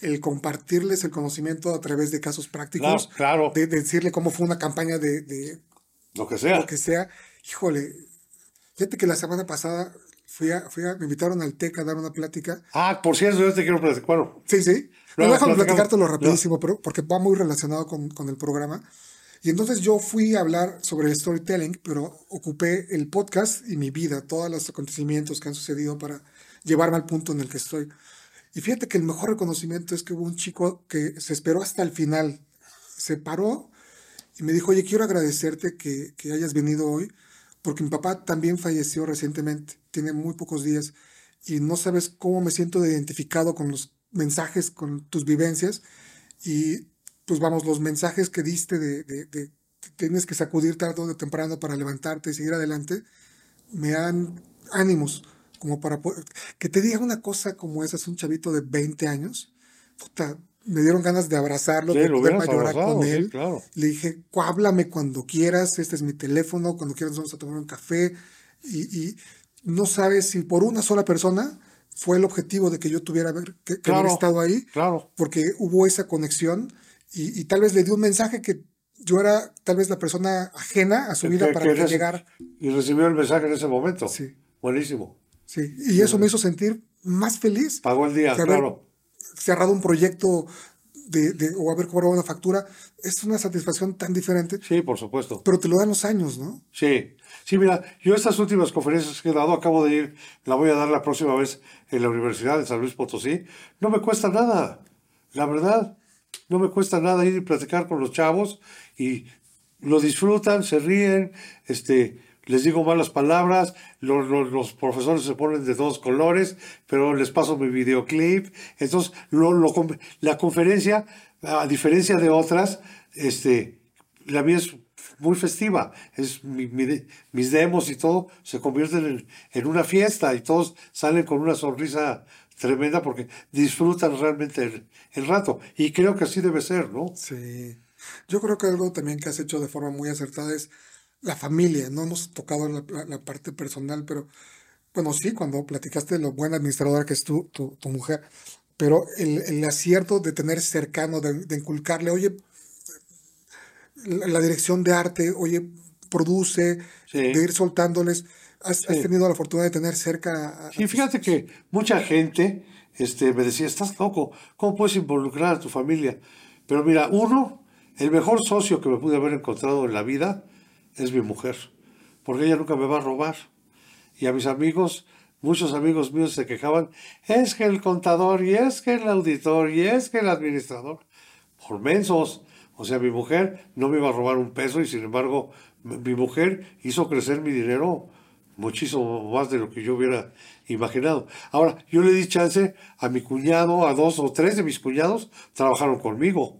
Speaker 3: el compartirles el conocimiento a través de casos prácticos.
Speaker 1: Claro,
Speaker 3: De, decirle cómo fue una campaña de,
Speaker 1: lo que sea.
Speaker 3: Lo que sea. Híjole, fíjate que la semana pasada fui a, fui a, me invitaron al TEC a dar una plática.
Speaker 1: Ah, por cierto, yo te quiero platicar.
Speaker 3: Sí, sí. No, déjame platicártelo rapidísimo, pero porque va muy relacionado con, con el programa. Y entonces yo fui a hablar sobre el storytelling, pero ocupé el podcast y mi vida, todos los acontecimientos que han sucedido para llevarme al punto en el que estoy. Y fíjate que el mejor reconocimiento es que hubo un chico que se esperó hasta el final, se paró y me dijo, oye, quiero agradecerte que, que hayas venido hoy, porque mi papá también falleció recientemente, tiene muy pocos días, y no sabes cómo me siento identificado con los mensajes, con tus vivencias, y pues vamos, los mensajes que diste de, de, de tienes que sacudir tarde o temprano para levantarte y seguir adelante, me dan ánimos como para que te diga una cosa como esa, es un chavito de 20 años, puta, me dieron ganas de abrazarlo, de poder llorar con él. Le dije, háblame cuando quieras, este es mi teléfono, cuando quieras vamos a tomar un café. Y, no sabes si por una sola persona fue el objetivo de que yo tuviera que, que haber estado ahí,
Speaker 1: claro.
Speaker 3: porque hubo esa conexión y, tal vez le di un mensaje que yo era tal vez la persona ajena a su vida para que, llegara.
Speaker 1: Y recibió el mensaje en ese momento. Sí. Buenísimo.
Speaker 3: Sí, y eso me hizo sentir más feliz.
Speaker 1: Pagó el día, claro.
Speaker 3: Cerrado un proyecto de, de- o haber cobrado una factura, es una satisfacción tan diferente,
Speaker 1: Sí, por supuesto.
Speaker 3: pero te lo dan los años, ¿no?
Speaker 1: Sí, sí, mira, yo estas últimas conferencias que he dado, acabo de ir, la voy a dar la próxima vez en la Universidad de San Luis Potosí, no me cuesta nada, la verdad, no me cuesta nada ir y platicar con los chavos y lo disfrutan, se ríen, este, les digo malas palabras, lo- lo- los profesores se ponen de dos colores, pero les paso mi videoclip, entonces lo, lo la conferencia, a diferencia de otras, este, la mía es muy festiva. Es mi- mis demos y todo se convierten en, en una fiesta y todos salen con una sonrisa tremenda porque disfrutan realmente el, el rato. Y creo que así debe ser, ¿no?
Speaker 3: Sí. Yo creo que algo también que has hecho de forma muy acertada es la familia. No hemos tocado la, la- la parte personal, pero bueno, sí, cuando platicaste de lo buena administradora que es tu, tu, tu mujer, pero el, el acierto de tener cercano, de, de inculcarle, oye, la, la dirección de arte, oye, produce,
Speaker 1: Sí.
Speaker 3: de ir soltándoles. Has, tenido la fortuna de tener cerca a-
Speaker 1: Sí, fíjate que mucha gente este, me decía, estás loco, ¿cómo puedes involucrar a tu familia? Pero mira, uno, el mejor socio que me pude haber encontrado en la vida es mi mujer, porque ella nunca me va a robar. Y a mis amigos, muchos amigos míos se quejaban, es que el contador, y es que el auditor, y es que el administrador, por mensos. O sea, mi mujer no me iba a robar un peso y sin embargo mi mujer hizo crecer mi dinero muchísimo más de lo que yo hubiera imaginado. Ahora, yo le di chance a mi cuñado, a dos o tres de mis cuñados, trabajaron conmigo.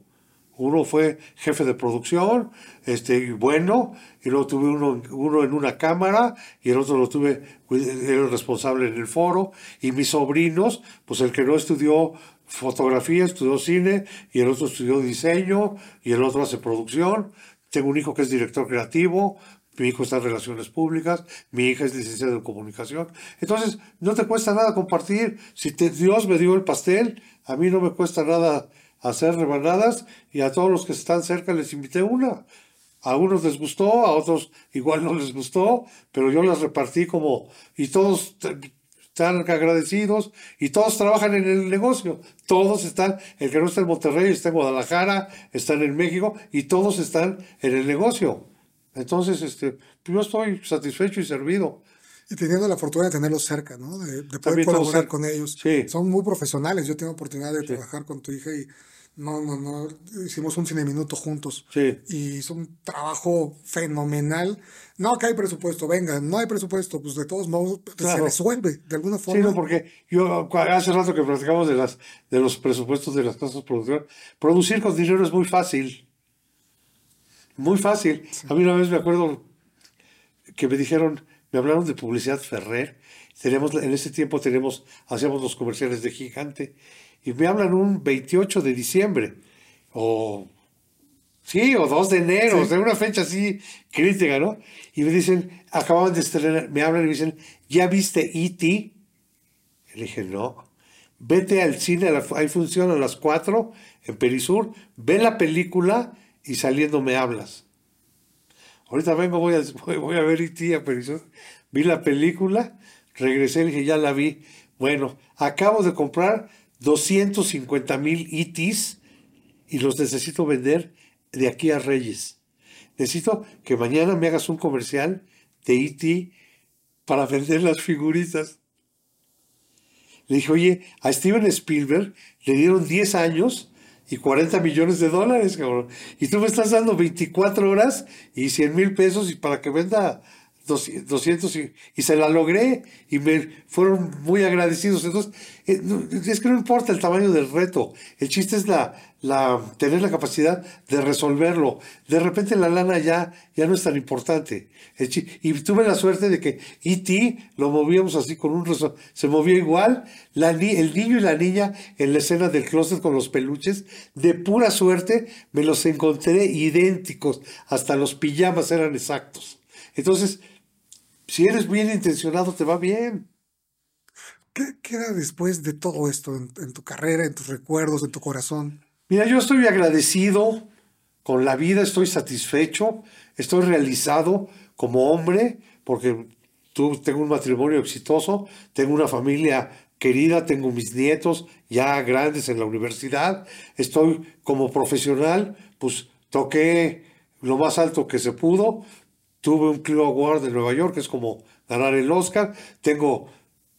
Speaker 1: Uno fue jefe de producción, este, bueno, y luego tuve uno, uno en una cámara, y el otro lo tuve, era responsable en el foro, y mis sobrinos, pues el que no estudió fotografía, estudió cine, y el otro estudió diseño, y el otro hace producción. Tengo un hijo que es director creativo, mi hijo está en relaciones públicas, mi hija es licenciada en comunicación. Entonces, no te cuesta nada compartir. Si te- Dios me dio el pastel, a mí no me cuesta nada hacer rebanadas y a todos los que están cerca les invité una. A unos les gustó, a otros igual no les gustó, pero yo las repartí como y todos están agradecidos y todos trabajan en el negocio. Todos están, el que no está en Monterrey está en Guadalajara, están en México y todos están en el negocio. Entonces, este, yo estoy satisfecho y servido.
Speaker 3: Y teniendo la fortuna de tenerlos cerca, ¿no? De, de poder colaborar con ellos.
Speaker 1: Sí.
Speaker 3: Son muy profesionales. Yo tengo oportunidad de trabajar con tu hija y no, no, no. Hicimos un cine minuto juntos.
Speaker 1: Sí.
Speaker 3: Y hizo un trabajo fenomenal. No, que hay presupuesto, venga, no hay presupuesto, pues de todos modos se
Speaker 1: Claro.
Speaker 3: resuelve de alguna
Speaker 1: Sí,
Speaker 3: forma.
Speaker 1: no, porque yo hace rato que platicamos de las de los presupuestos de las casas productoras, producir con dinero es muy fácil. Muy fácil. A mí una vez me acuerdo que me dijeron, me hablaron de publicidad Ferrer. Tenemos, en ese tiempo tenemos, hacíamos los comerciales de Gigante. Y me hablan un 28 de diciembre. O Sí, o 2 de enero, o sea, una fecha así crítica, ¿no? Y me dicen, acababan de estrenar, me hablan y me dicen, ¿ya viste E.T.? Le dije, no. Vete al cine, la- hay función a las 4 en Perisur, ve la película y saliendo me hablas. Ahorita vengo, voy a, ver E.T. a Perisur. Vi la película, regresé y dije, ya la vi. Bueno, acabo de comprar 250 mil E.T.s y los necesito vender de aquí a Reyes. Necesito que mañana me hagas un comercial de E.T. para vender las figuritas. Le dije, oye, a Steven Spielberg le dieron 10 años y 40 millones de dólares, cabrón. Y tú me estás dando 24 horas y 100 mil pesos y para que venda 200 y, y se la logré y me fueron muy agradecidos. Entonces, eh, es que no importa el tamaño del reto, el chiste es la, la, tener la capacidad de resolverlo. De repente la lana ya, ya no es tan importante. Y tuve la suerte de que E.T. lo movíamos así con un se movió igual, la ni- el niño y la niña en la escena del closet con los peluches, de pura suerte me los encontré idénticos, hasta los pijamas eran exactos. Entonces, si eres bien intencionado, te va bien.
Speaker 3: ¿Qué queda después de todo esto en, en tu carrera, en tus recuerdos, en tu corazón?
Speaker 1: Mira, yo estoy agradecido con la vida, estoy satisfecho, estoy realizado como hombre, porque tú, tengo un matrimonio exitoso, tengo una familia querida, tengo mis nietos ya grandes en la universidad, estoy como profesional, pues toqué lo más alto que se pudo, tuve un Clio Award de Nueva York, que es como ganar el Oscar, tengo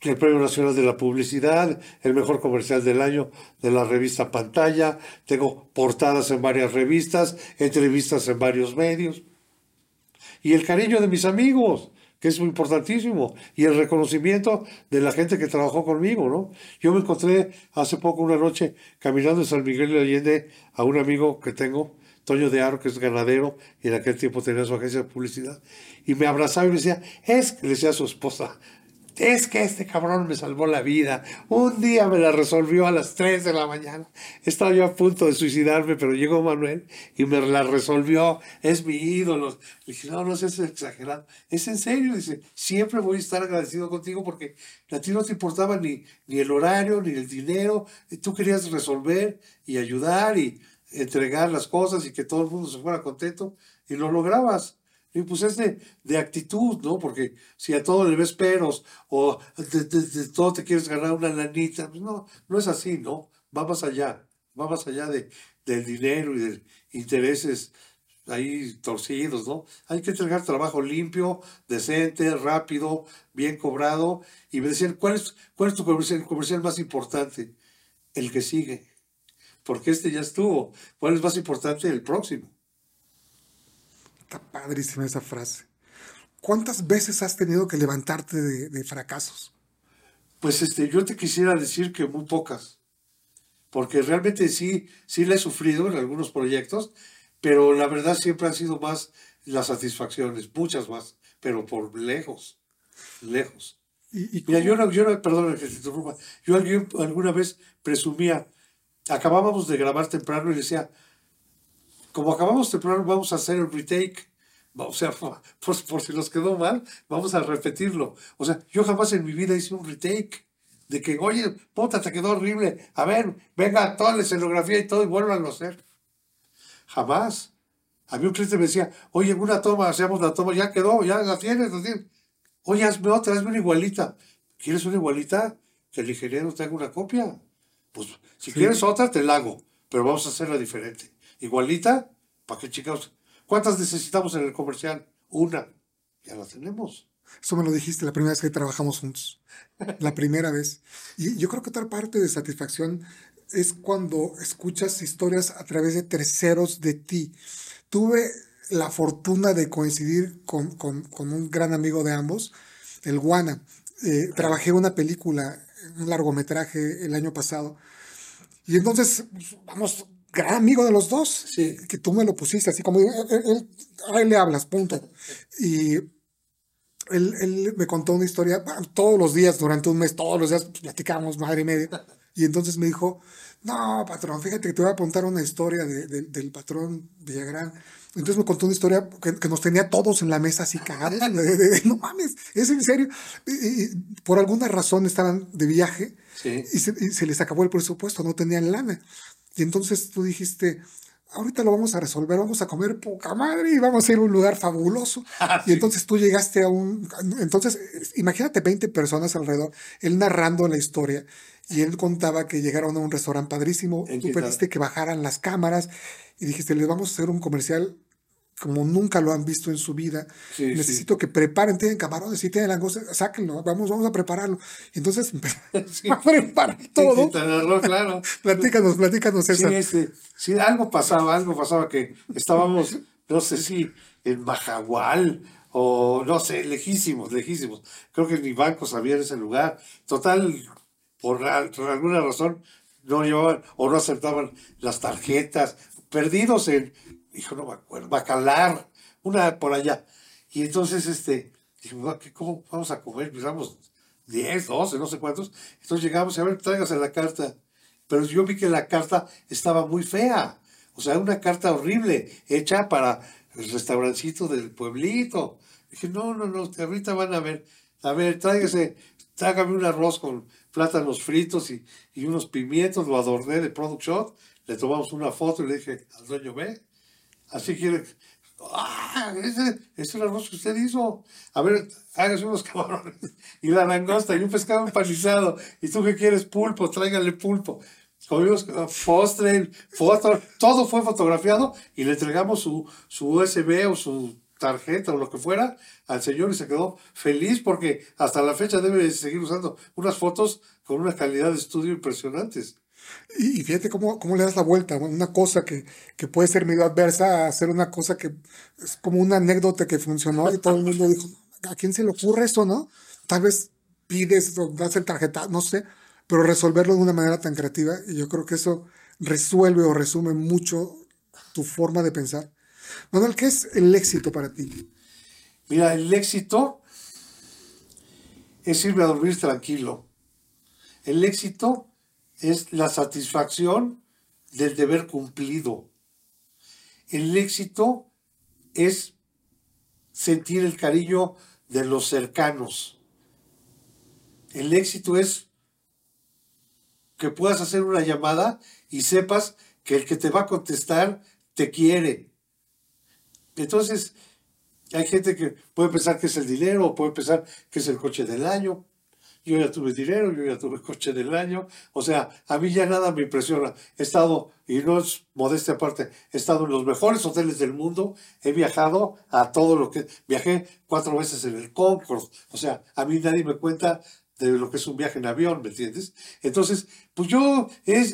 Speaker 1: el Premio Nacional de la Publicidad, el mejor comercial del año de la revista Pantalla, tengo portadas en varias revistas, entrevistas en varios medios, y el cariño de mis amigos, que es muy importantísimo, y el reconocimiento de la gente que trabajó conmigo, ¿no? Yo me encontré hace poco una noche caminando en San Miguel de Allende a un amigo que tengo, Toño de Aro, que es ganadero, y en aquel tiempo tenía su agencia de publicidad, y me abrazaba y me decía, es le decía a su esposa, es que este cabrón me salvó la vida. Un día me la resolvió a las 3 de la mañana. Estaba yo a punto de suicidarme, pero llegó Manuel y me la resolvió. Es mi ídolo. Le dije, no, no es exagerado. Es en serio. Dice, siempre voy a estar agradecido contigo porque a ti no te importaba ni, ni el horario, ni el dinero. Tú querías resolver y ayudar y entregar las cosas y que todo el mundo se fuera contento y lo lograbas. Y pues es de, actitud, ¿no? Porque si a todo le ves peros o de, todo te quieres ganar una lanita, pues no, no es así, ¿no? Va más allá, va más allá de, del dinero y de intereses ahí torcidos, ¿no? Hay que entregar trabajo limpio, decente, rápido, bien cobrado. Y me decían, ¿cuál es, cuál es tu comercial, comercial más importante? El que sigue. Porque este ya estuvo. ¿Cuál es más importante? El próximo.
Speaker 3: Está padrísima esa frase. ¿Cuántas veces has tenido que levantarte de, fracasos?
Speaker 1: Pues este, yo te quisiera decir que muy pocas, porque realmente sí, sí la he sufrido en algunos proyectos, pero la verdad siempre han sido más las satisfacciones, muchas más, pero por lejos, lejos. ¿Y, Mira, yo, no, yo perdón yo alguna vez presumía, acabábamos de grabar temprano y decía, como acabamos de probar, vamos a hacer el retake. O sea, por, por, si nos quedó mal, vamos a repetirlo. O sea, yo jamás en mi vida hice un retake. De que, oye, puta, te quedó horrible. A ver, venga, toda la escenografía y todo y vuelvan a hacer. Jamás. A mí un cliente me decía, oye, una toma, hacemos la toma, ya quedó, ya la tienes, la tienes. Oye, hazme otra, hazme una igualita. ¿Quieres una igualita? Que el ingeniero te haga una copia. Pues, si quieres otra, te la hago, pero vamos a hacerla diferente. Igualita, ¿para qué chicos? ¿Cuántas necesitamos en el comercial? Una. Ya la tenemos.
Speaker 3: Eso me lo dijiste la primera vez que trabajamos juntos. La primera vez. Y yo creo que otra parte de satisfacción es cuando escuchas historias a través de terceros de ti. Tuve la fortuna de coincidir con, un gran amigo de ambos, el Guana. Eh, trabajé una película, un largometraje el año pasado. Y entonces, pues, vamos gran amigo de los dos, sí. que tú me lo pusiste así como, él, él le hablas, punto. Y él, él, me contó una historia, todos los días, durante un mes, todos los días platicábamos, madre y media. Y entonces me dijo, no, patrón, fíjate que te voy a contar una historia de, del patrón Villagrán. Entonces me contó una historia que, nos tenía todos en la mesa así cagados. no mames, es en serio. Y, por alguna razón estaban de viaje y, se, y, se, les acabó el presupuesto, no tenían lana. Y entonces tú dijiste, ahorita lo vamos a resolver, vamos a comer poca madre y vamos a ir a un lugar fabuloso. Ah, y entonces tú llegaste a un... Entonces, imagínate 20 personas alrededor, él narrando la historia. Y él contaba que llegaron a un restaurante padrísimo, tú pediste que bajaran las cámaras y dijiste, les vamos a hacer un comercial como nunca lo han visto en su vida. Necesito que preparen, tienen camarones, si tienen langosta, sáquenlo, vamos, vamos a prepararlo. Entonces a preparar todo.
Speaker 1: claro.
Speaker 3: platícanos, platícanos.
Speaker 1: Este, sí, algo pasaba, algo pasaba que estábamos, no sé si en Majagual o no sé, lejísimos, lejísimos. Creo que ni bancos había en ese lugar. Total, por, por alguna razón, no llevaban o no aceptaban las tarjetas, perdidos en dijo, no me acuerdo, Bacalar, una por allá. Y entonces, este, dijimos, ¿cómo vamos a comer? Miramos 10, 12, no sé cuántos. Entonces llegamos a ver, tráigase la carta. Pero yo vi que la carta estaba muy fea. O sea, una carta horrible, hecha para el restaurancito del pueblito. Dije, no, no, no, ahorita van a ver. A ver, tráigase, trágame un arroz con plátanos fritos y, y unos pimientos, lo adorné de product shot. Le tomamos una foto y le dije al dueño, ve, Así quiere, Ah, ese, es el arroz que usted hizo. A ver, hágase unos camarones. Y la langosta y un pescado empanizado. ¿Y tú qué quieres? Pulpo, tráigale pulpo. Comimos ah, postre, foto, todo fue fotografiado y le entregamos su, su USB o su tarjeta o lo que fuera al señor y se quedó feliz porque hasta la fecha debe seguir usando unas fotos con una calidad de estudio impresionantes.
Speaker 3: Y, fíjate cómo, cómo, le das la vuelta, una cosa que, que, puede ser medio adversa a hacer una cosa que es como una anécdota que funcionó y todo el mundo dijo, ¿a quién se le ocurre eso, no? Tal vez pides o das el tarjeta, no sé, pero resolverlo de una manera tan creativa y yo creo que eso resuelve o resume mucho tu forma de pensar. Manuel, ¿qué es el éxito para ti?
Speaker 1: Mira, el éxito es irme a dormir tranquilo. El éxito es la satisfacción del deber cumplido. El éxito es sentir el cariño de los cercanos. El éxito es que puedas hacer una llamada y sepas que el que te va a contestar te quiere. Entonces, hay gente que puede pensar que es el dinero puede pensar que es el coche del año yo ya tuve dinero, yo ya tuve coche del año, o sea, a mí ya nada me impresiona. He estado, y no es modestia aparte, he estado en los mejores hoteles del mundo, he viajado a todo lo que, viajé cuatro veces en el Concorde, o sea, a mí nadie me cuenta de lo que es un viaje en avión, ¿me entiendes? Entonces, pues yo es,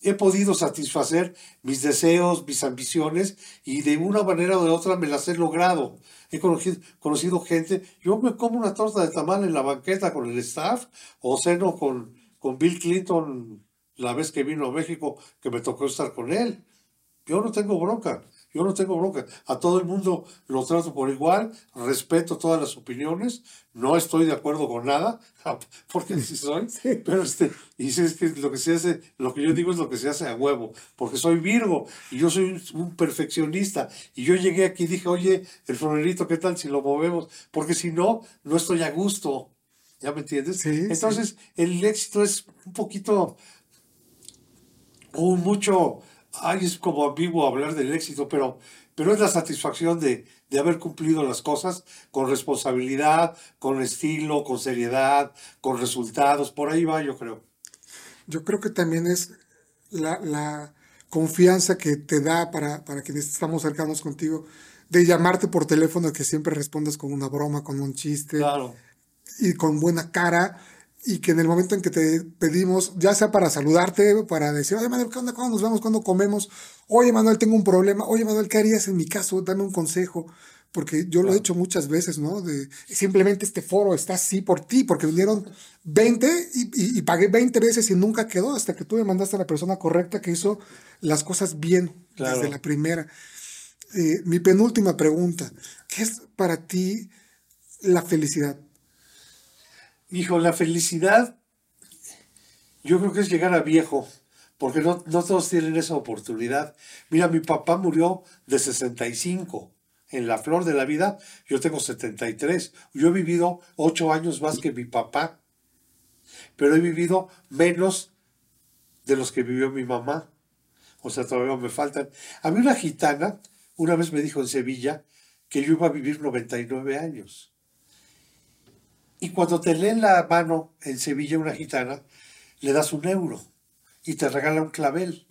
Speaker 1: he podido satisfacer mis deseos, mis ambiciones, y de una manera o de otra me las he logrado. He conocido, conocido gente, yo me como una torta de tamal en la banqueta con el staff o ceno con, con Bill Clinton la vez que vino a México, que me tocó estar con él. Yo no tengo bronca, yo no tengo bronca. A todo el mundo lo trato por igual, respeto todas las opiniones, no estoy de acuerdo con nada, porque sí soy, pero este, y es que lo que se hace, lo que yo digo es lo que se hace a huevo, porque soy Virgo y yo soy un, perfeccionista. Y yo llegué aquí y dije, oye, el florerito, ¿qué tal si lo movemos? Porque si no, no estoy a gusto. ¿Ya me entiendes? Entonces, el éxito es un poquito, o mucho, ay, es como ambiguo hablar del éxito, pero, pero es la satisfacción de, de haber cumplido las cosas con responsabilidad, con estilo, con seriedad, con resultados. Por ahí va, yo creo.
Speaker 3: Yo creo que también es la, confianza que te da para, para quienes estamos cercanos contigo, de llamarte por teléfono, que siempre respondas con una broma, con un chiste.
Speaker 1: Claro.
Speaker 3: Y con buena cara y que en el momento en que te pedimos, ya sea para saludarte, para decir, oye Manuel, ¿qué onda? ¿Cuándo nos vemos? ¿Cuándo comemos? Oye Manuel, tengo un problema. Oye Manuel, ¿qué harías en mi caso? Dame un consejo. Porque yo lo he hecho muchas veces, ¿no? De simplemente este foro está así por ti, porque vinieron 20 y, pagué 20 veces y nunca quedó hasta que tú me mandaste a la persona correcta que hizo las cosas bien desde la primera. Eh, mi penúltima pregunta, ¿qué es para ti la felicidad?
Speaker 1: Hijo, la felicidad yo creo que es llegar a viejo, porque no, no todos tienen esa oportunidad. Mira, mi papá murió de 65 en la flor de la vida, yo tengo 73. Yo he vivido ocho años más que mi papá, pero he vivido menos de los que vivió mi mamá. O sea, todavía me faltan. A mí una gitana una vez me dijo en Sevilla que yo iba a vivir 99 años. Y cuando te leen la mano en Sevilla una gitana, le das un euro y te regala un clavel.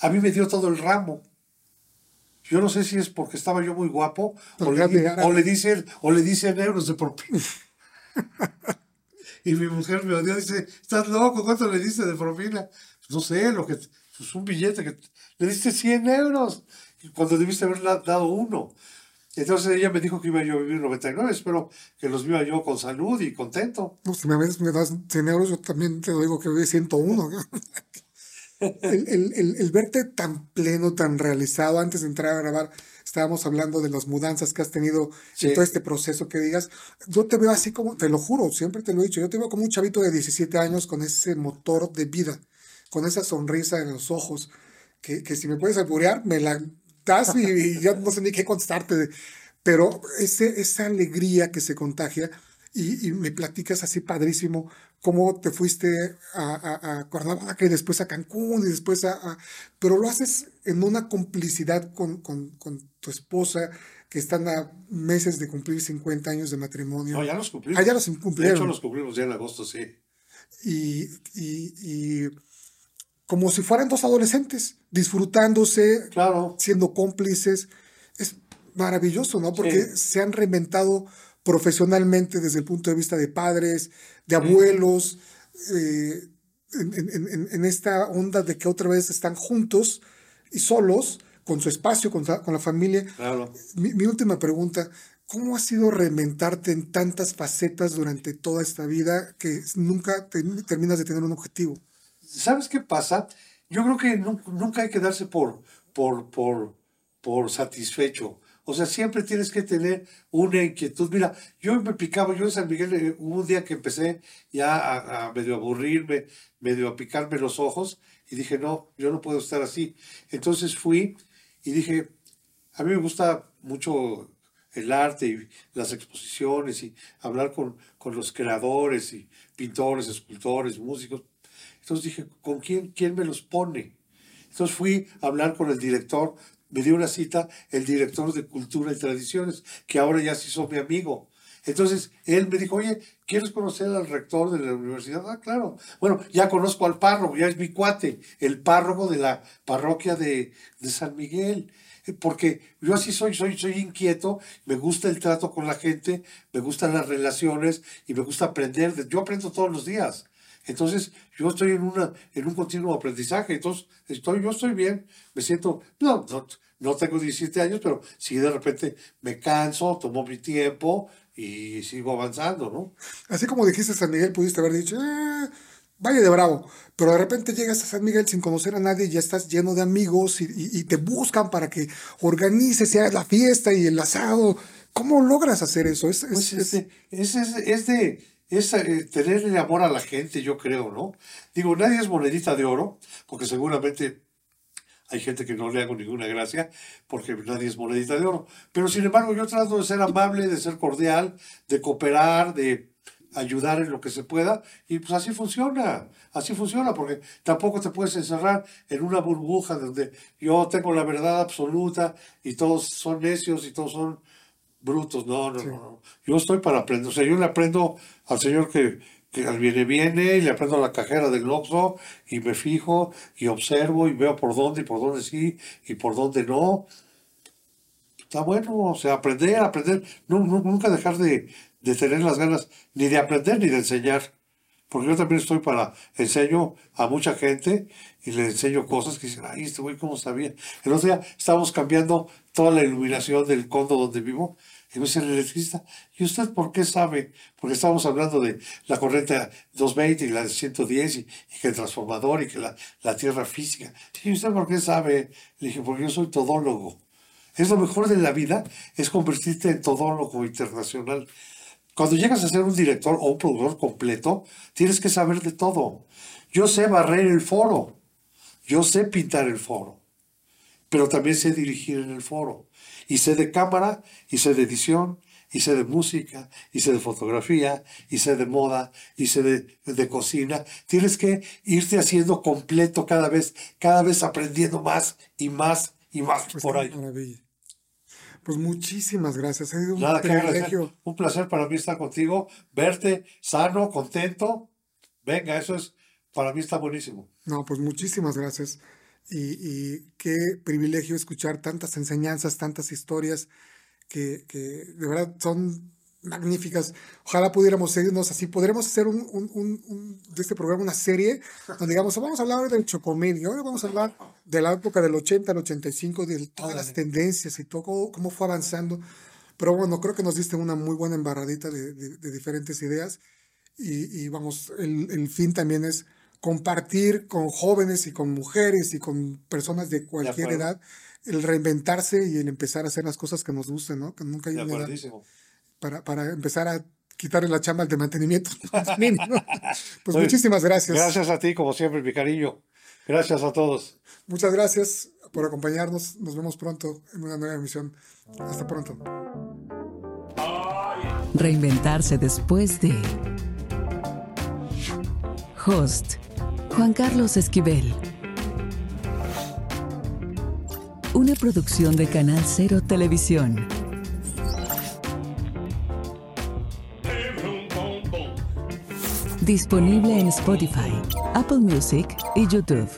Speaker 1: A mí me dio todo el ramo. Yo no sé si es porque estaba yo muy guapo o le, dicen, o le dicen euros de propina. y mi mujer me odió y dice, ¿estás loco? ¿Cuánto le diste de propina? No sé, lo que es pues un billete que le diste 100 euros cuando debiste haber dado uno. Entonces ella me dijo que iba yo a vivir 99, espero que los viva yo con salud y contento.
Speaker 3: No, si me, me das 100 euros, yo también te digo que vive 101. el, el, el, verte tan pleno, tan realizado, antes de entrar a grabar, estábamos hablando de las mudanzas que has tenido en todo este proceso que digas, yo te veo así como, te lo juro, siempre te lo he dicho, yo te veo como un chavito de 17 años con ese motor de vida, con esa sonrisa en los ojos, que, que si me puedes alburear, me la das y, ya no sé ni qué contestarte, pero ese, esa alegría que se contagia y, y me platicas así padrísimo cómo te fuiste a, a, a Cuernavaca y después a Cancún y después a, a- Pero lo haces en una complicidad con, con, con tu esposa, que están a meses de cumplir 50 años de matrimonio.
Speaker 1: No, ya los cumplimos.
Speaker 3: Ah, ya los
Speaker 1: De
Speaker 3: cumplieron.
Speaker 1: hecho, los cumplimos ya en agosto, sí.
Speaker 3: y, y- y como si fueran dos adolescentes, disfrutándose,
Speaker 1: Claro.
Speaker 3: siendo cómplices. Es maravilloso, ¿no? Porque
Speaker 1: Sí.
Speaker 3: se han reinventado profesionalmente desde el punto de vista de padres, de abuelos, eh, en, en- en- en esta onda de que otra vez están juntos y solos, con su espacio, con, la familia.
Speaker 1: Claro.
Speaker 3: Mi, mi última pregunta, ¿cómo ha sido reinventarte en tantas facetas durante toda esta vida que nunca te- terminas de tener un objetivo?
Speaker 1: ¿Sabes qué pasa? Yo creo que nu- nunca hay que darse por, por, por, por satisfecho. O sea, siempre tienes que tener una inquietud. Mira, yo me picaba, yo en San Miguel eh, hubo un día que empecé ya a, a medio aburrirme, medio a picarme los ojos y dije, no, yo no puedo estar así. Entonces fui y dije, a mí me gusta mucho el arte y las exposiciones y hablar con, con los creadores y pintores, escultores, músicos. Entonces dije, ¿con quién, quién me los pone? Entonces fui a hablar con el director, me dio una cita, el director de Cultura y Tradiciones, que ahora ya se hizo mi amigo. Entonces él me dijo, oye, ¿quieres conocer al rector de la universidad? Ah, claro. Bueno, ya conozco al párroco, ya es mi cuate, el párroco de la parroquia de, de San Miguel. Eh, Porque yo así soy, soy, soy inquieto, me gusta el trato con la gente, me gustan las relaciones y me gusta aprender. de- Yo aprendo todos los días. Entonces, yo estoy en, una, en un continuo aprendizaje. Entonces, estoy, yo estoy bien, me siento, no, no, no tengo 17 años, pero si de repente me canso, tomo mi tiempo y sigo avanzando, ¿no?
Speaker 3: Así como dijiste San Miguel, pudiste haber dicho, "Eh, Valle de Bravo, pero de repente llegas a San Miguel sin conocer a nadie y ya estás lleno de amigos y, y- y te buscan para que organices ya la fiesta y el asado. ¿Cómo logras hacer eso? Es, es-
Speaker 1: Pues
Speaker 3: es-
Speaker 1: es de, es, es- es de es, eh, tenerle amor a la gente, yo creo, ¿no? Digo, nadie es monedita de oro, porque seguramente hay gente que no le hago ninguna gracia, porque nadie es monedita de oro. Pero sin embargo, yo trato de ser amable, de ser cordial, de cooperar, de ayudar en lo que se pueda, y pues así funciona, así funciona, porque tampoco te puedes encerrar en una burbuja donde yo tengo la verdad absoluta y todos son necios y todos son brutos, no, no, no, no. Yo estoy para aprender, o sea, yo le aprendo al señor que, que viene viene, y le aprendo la cajera del Oxxo, y me fijo, y observo, y veo por dónde, y por dónde sí, y por dónde no. Está bueno, o sea, aprender, aprender, nunca dejar de, de tener las ganas ni de aprender ni de enseñar. Porque yo también estoy para, enseño a mucha gente y le enseño cosas que dicen, ay, este güey, ¿cómo sabía? El otro día estábamos cambiando toda la iluminación del condo donde vivo. Y me dice el electricista, ¿y usted por qué sabe? Porque estábamos hablando de la corriente 220 y la de 110 y, que el transformador y que la, la tierra física. ¿Y usted por qué sabe? Le dije, porque yo soy todólogo. Es lo mejor de la vida, es convertirte en todólogo internacional. Cuando llegas a ser un director o un productor completo, tienes que saber de todo. Yo sé barrer el foro, yo sé pintar el foro, pero también sé dirigir en el foro. Y sé de cámara, y sé de edición, y sé de música, y sé de fotografía, y sé de moda, y sé de, de cocina. Tienes que irte haciendo completo cada vez, cada vez aprendiendo más y más y más
Speaker 3: pues,
Speaker 1: por ahí.
Speaker 3: maravilla. Pues muchísimas gracias. Ha sido un
Speaker 1: Nada
Speaker 3: privilegio.
Speaker 1: Un placer para mí estar contigo, verte sano, contento. Venga, eso es, para mí está buenísimo.
Speaker 3: No, pues muchísimas gracias. Y, y qué privilegio escuchar tantas enseñanzas, tantas historias que, que de verdad son magníficas. Ojalá pudiéramos seguirnos así. Podremos hacer un, un- un- un- de este programa una serie donde digamos, vamos a hablar del Chocomil y ahora vamos a hablar de la época del 80 al 85, de todas las tendencias y todo, cómo fue avanzando. Pero bueno, creo que nos diste una muy buena embarradita de, de- de diferentes ideas y, y vamos, el, el fin también es compartir con jóvenes y con mujeres y con personas de cualquier edad el reinventarse y el empezar a hacer las cosas que nos gusten, ¿no? Que nunca hay
Speaker 1: De
Speaker 3: una edad para, para empezar a quitarle la chamba al de mantenimiento. Pues
Speaker 1: Oye,
Speaker 3: muchísimas gracias.
Speaker 1: Gracias a ti, como siempre, mi cariño. Gracias a todos.
Speaker 3: Muchas gracias por acompañarnos. Nos vemos pronto en una nueva emisión. Hasta pronto.
Speaker 2: Reinventarse después de... Host. Juan Carlos Esquivel. Una producción de Canal Cero Televisión. Disponible en Spotify, Apple Music y YouTube.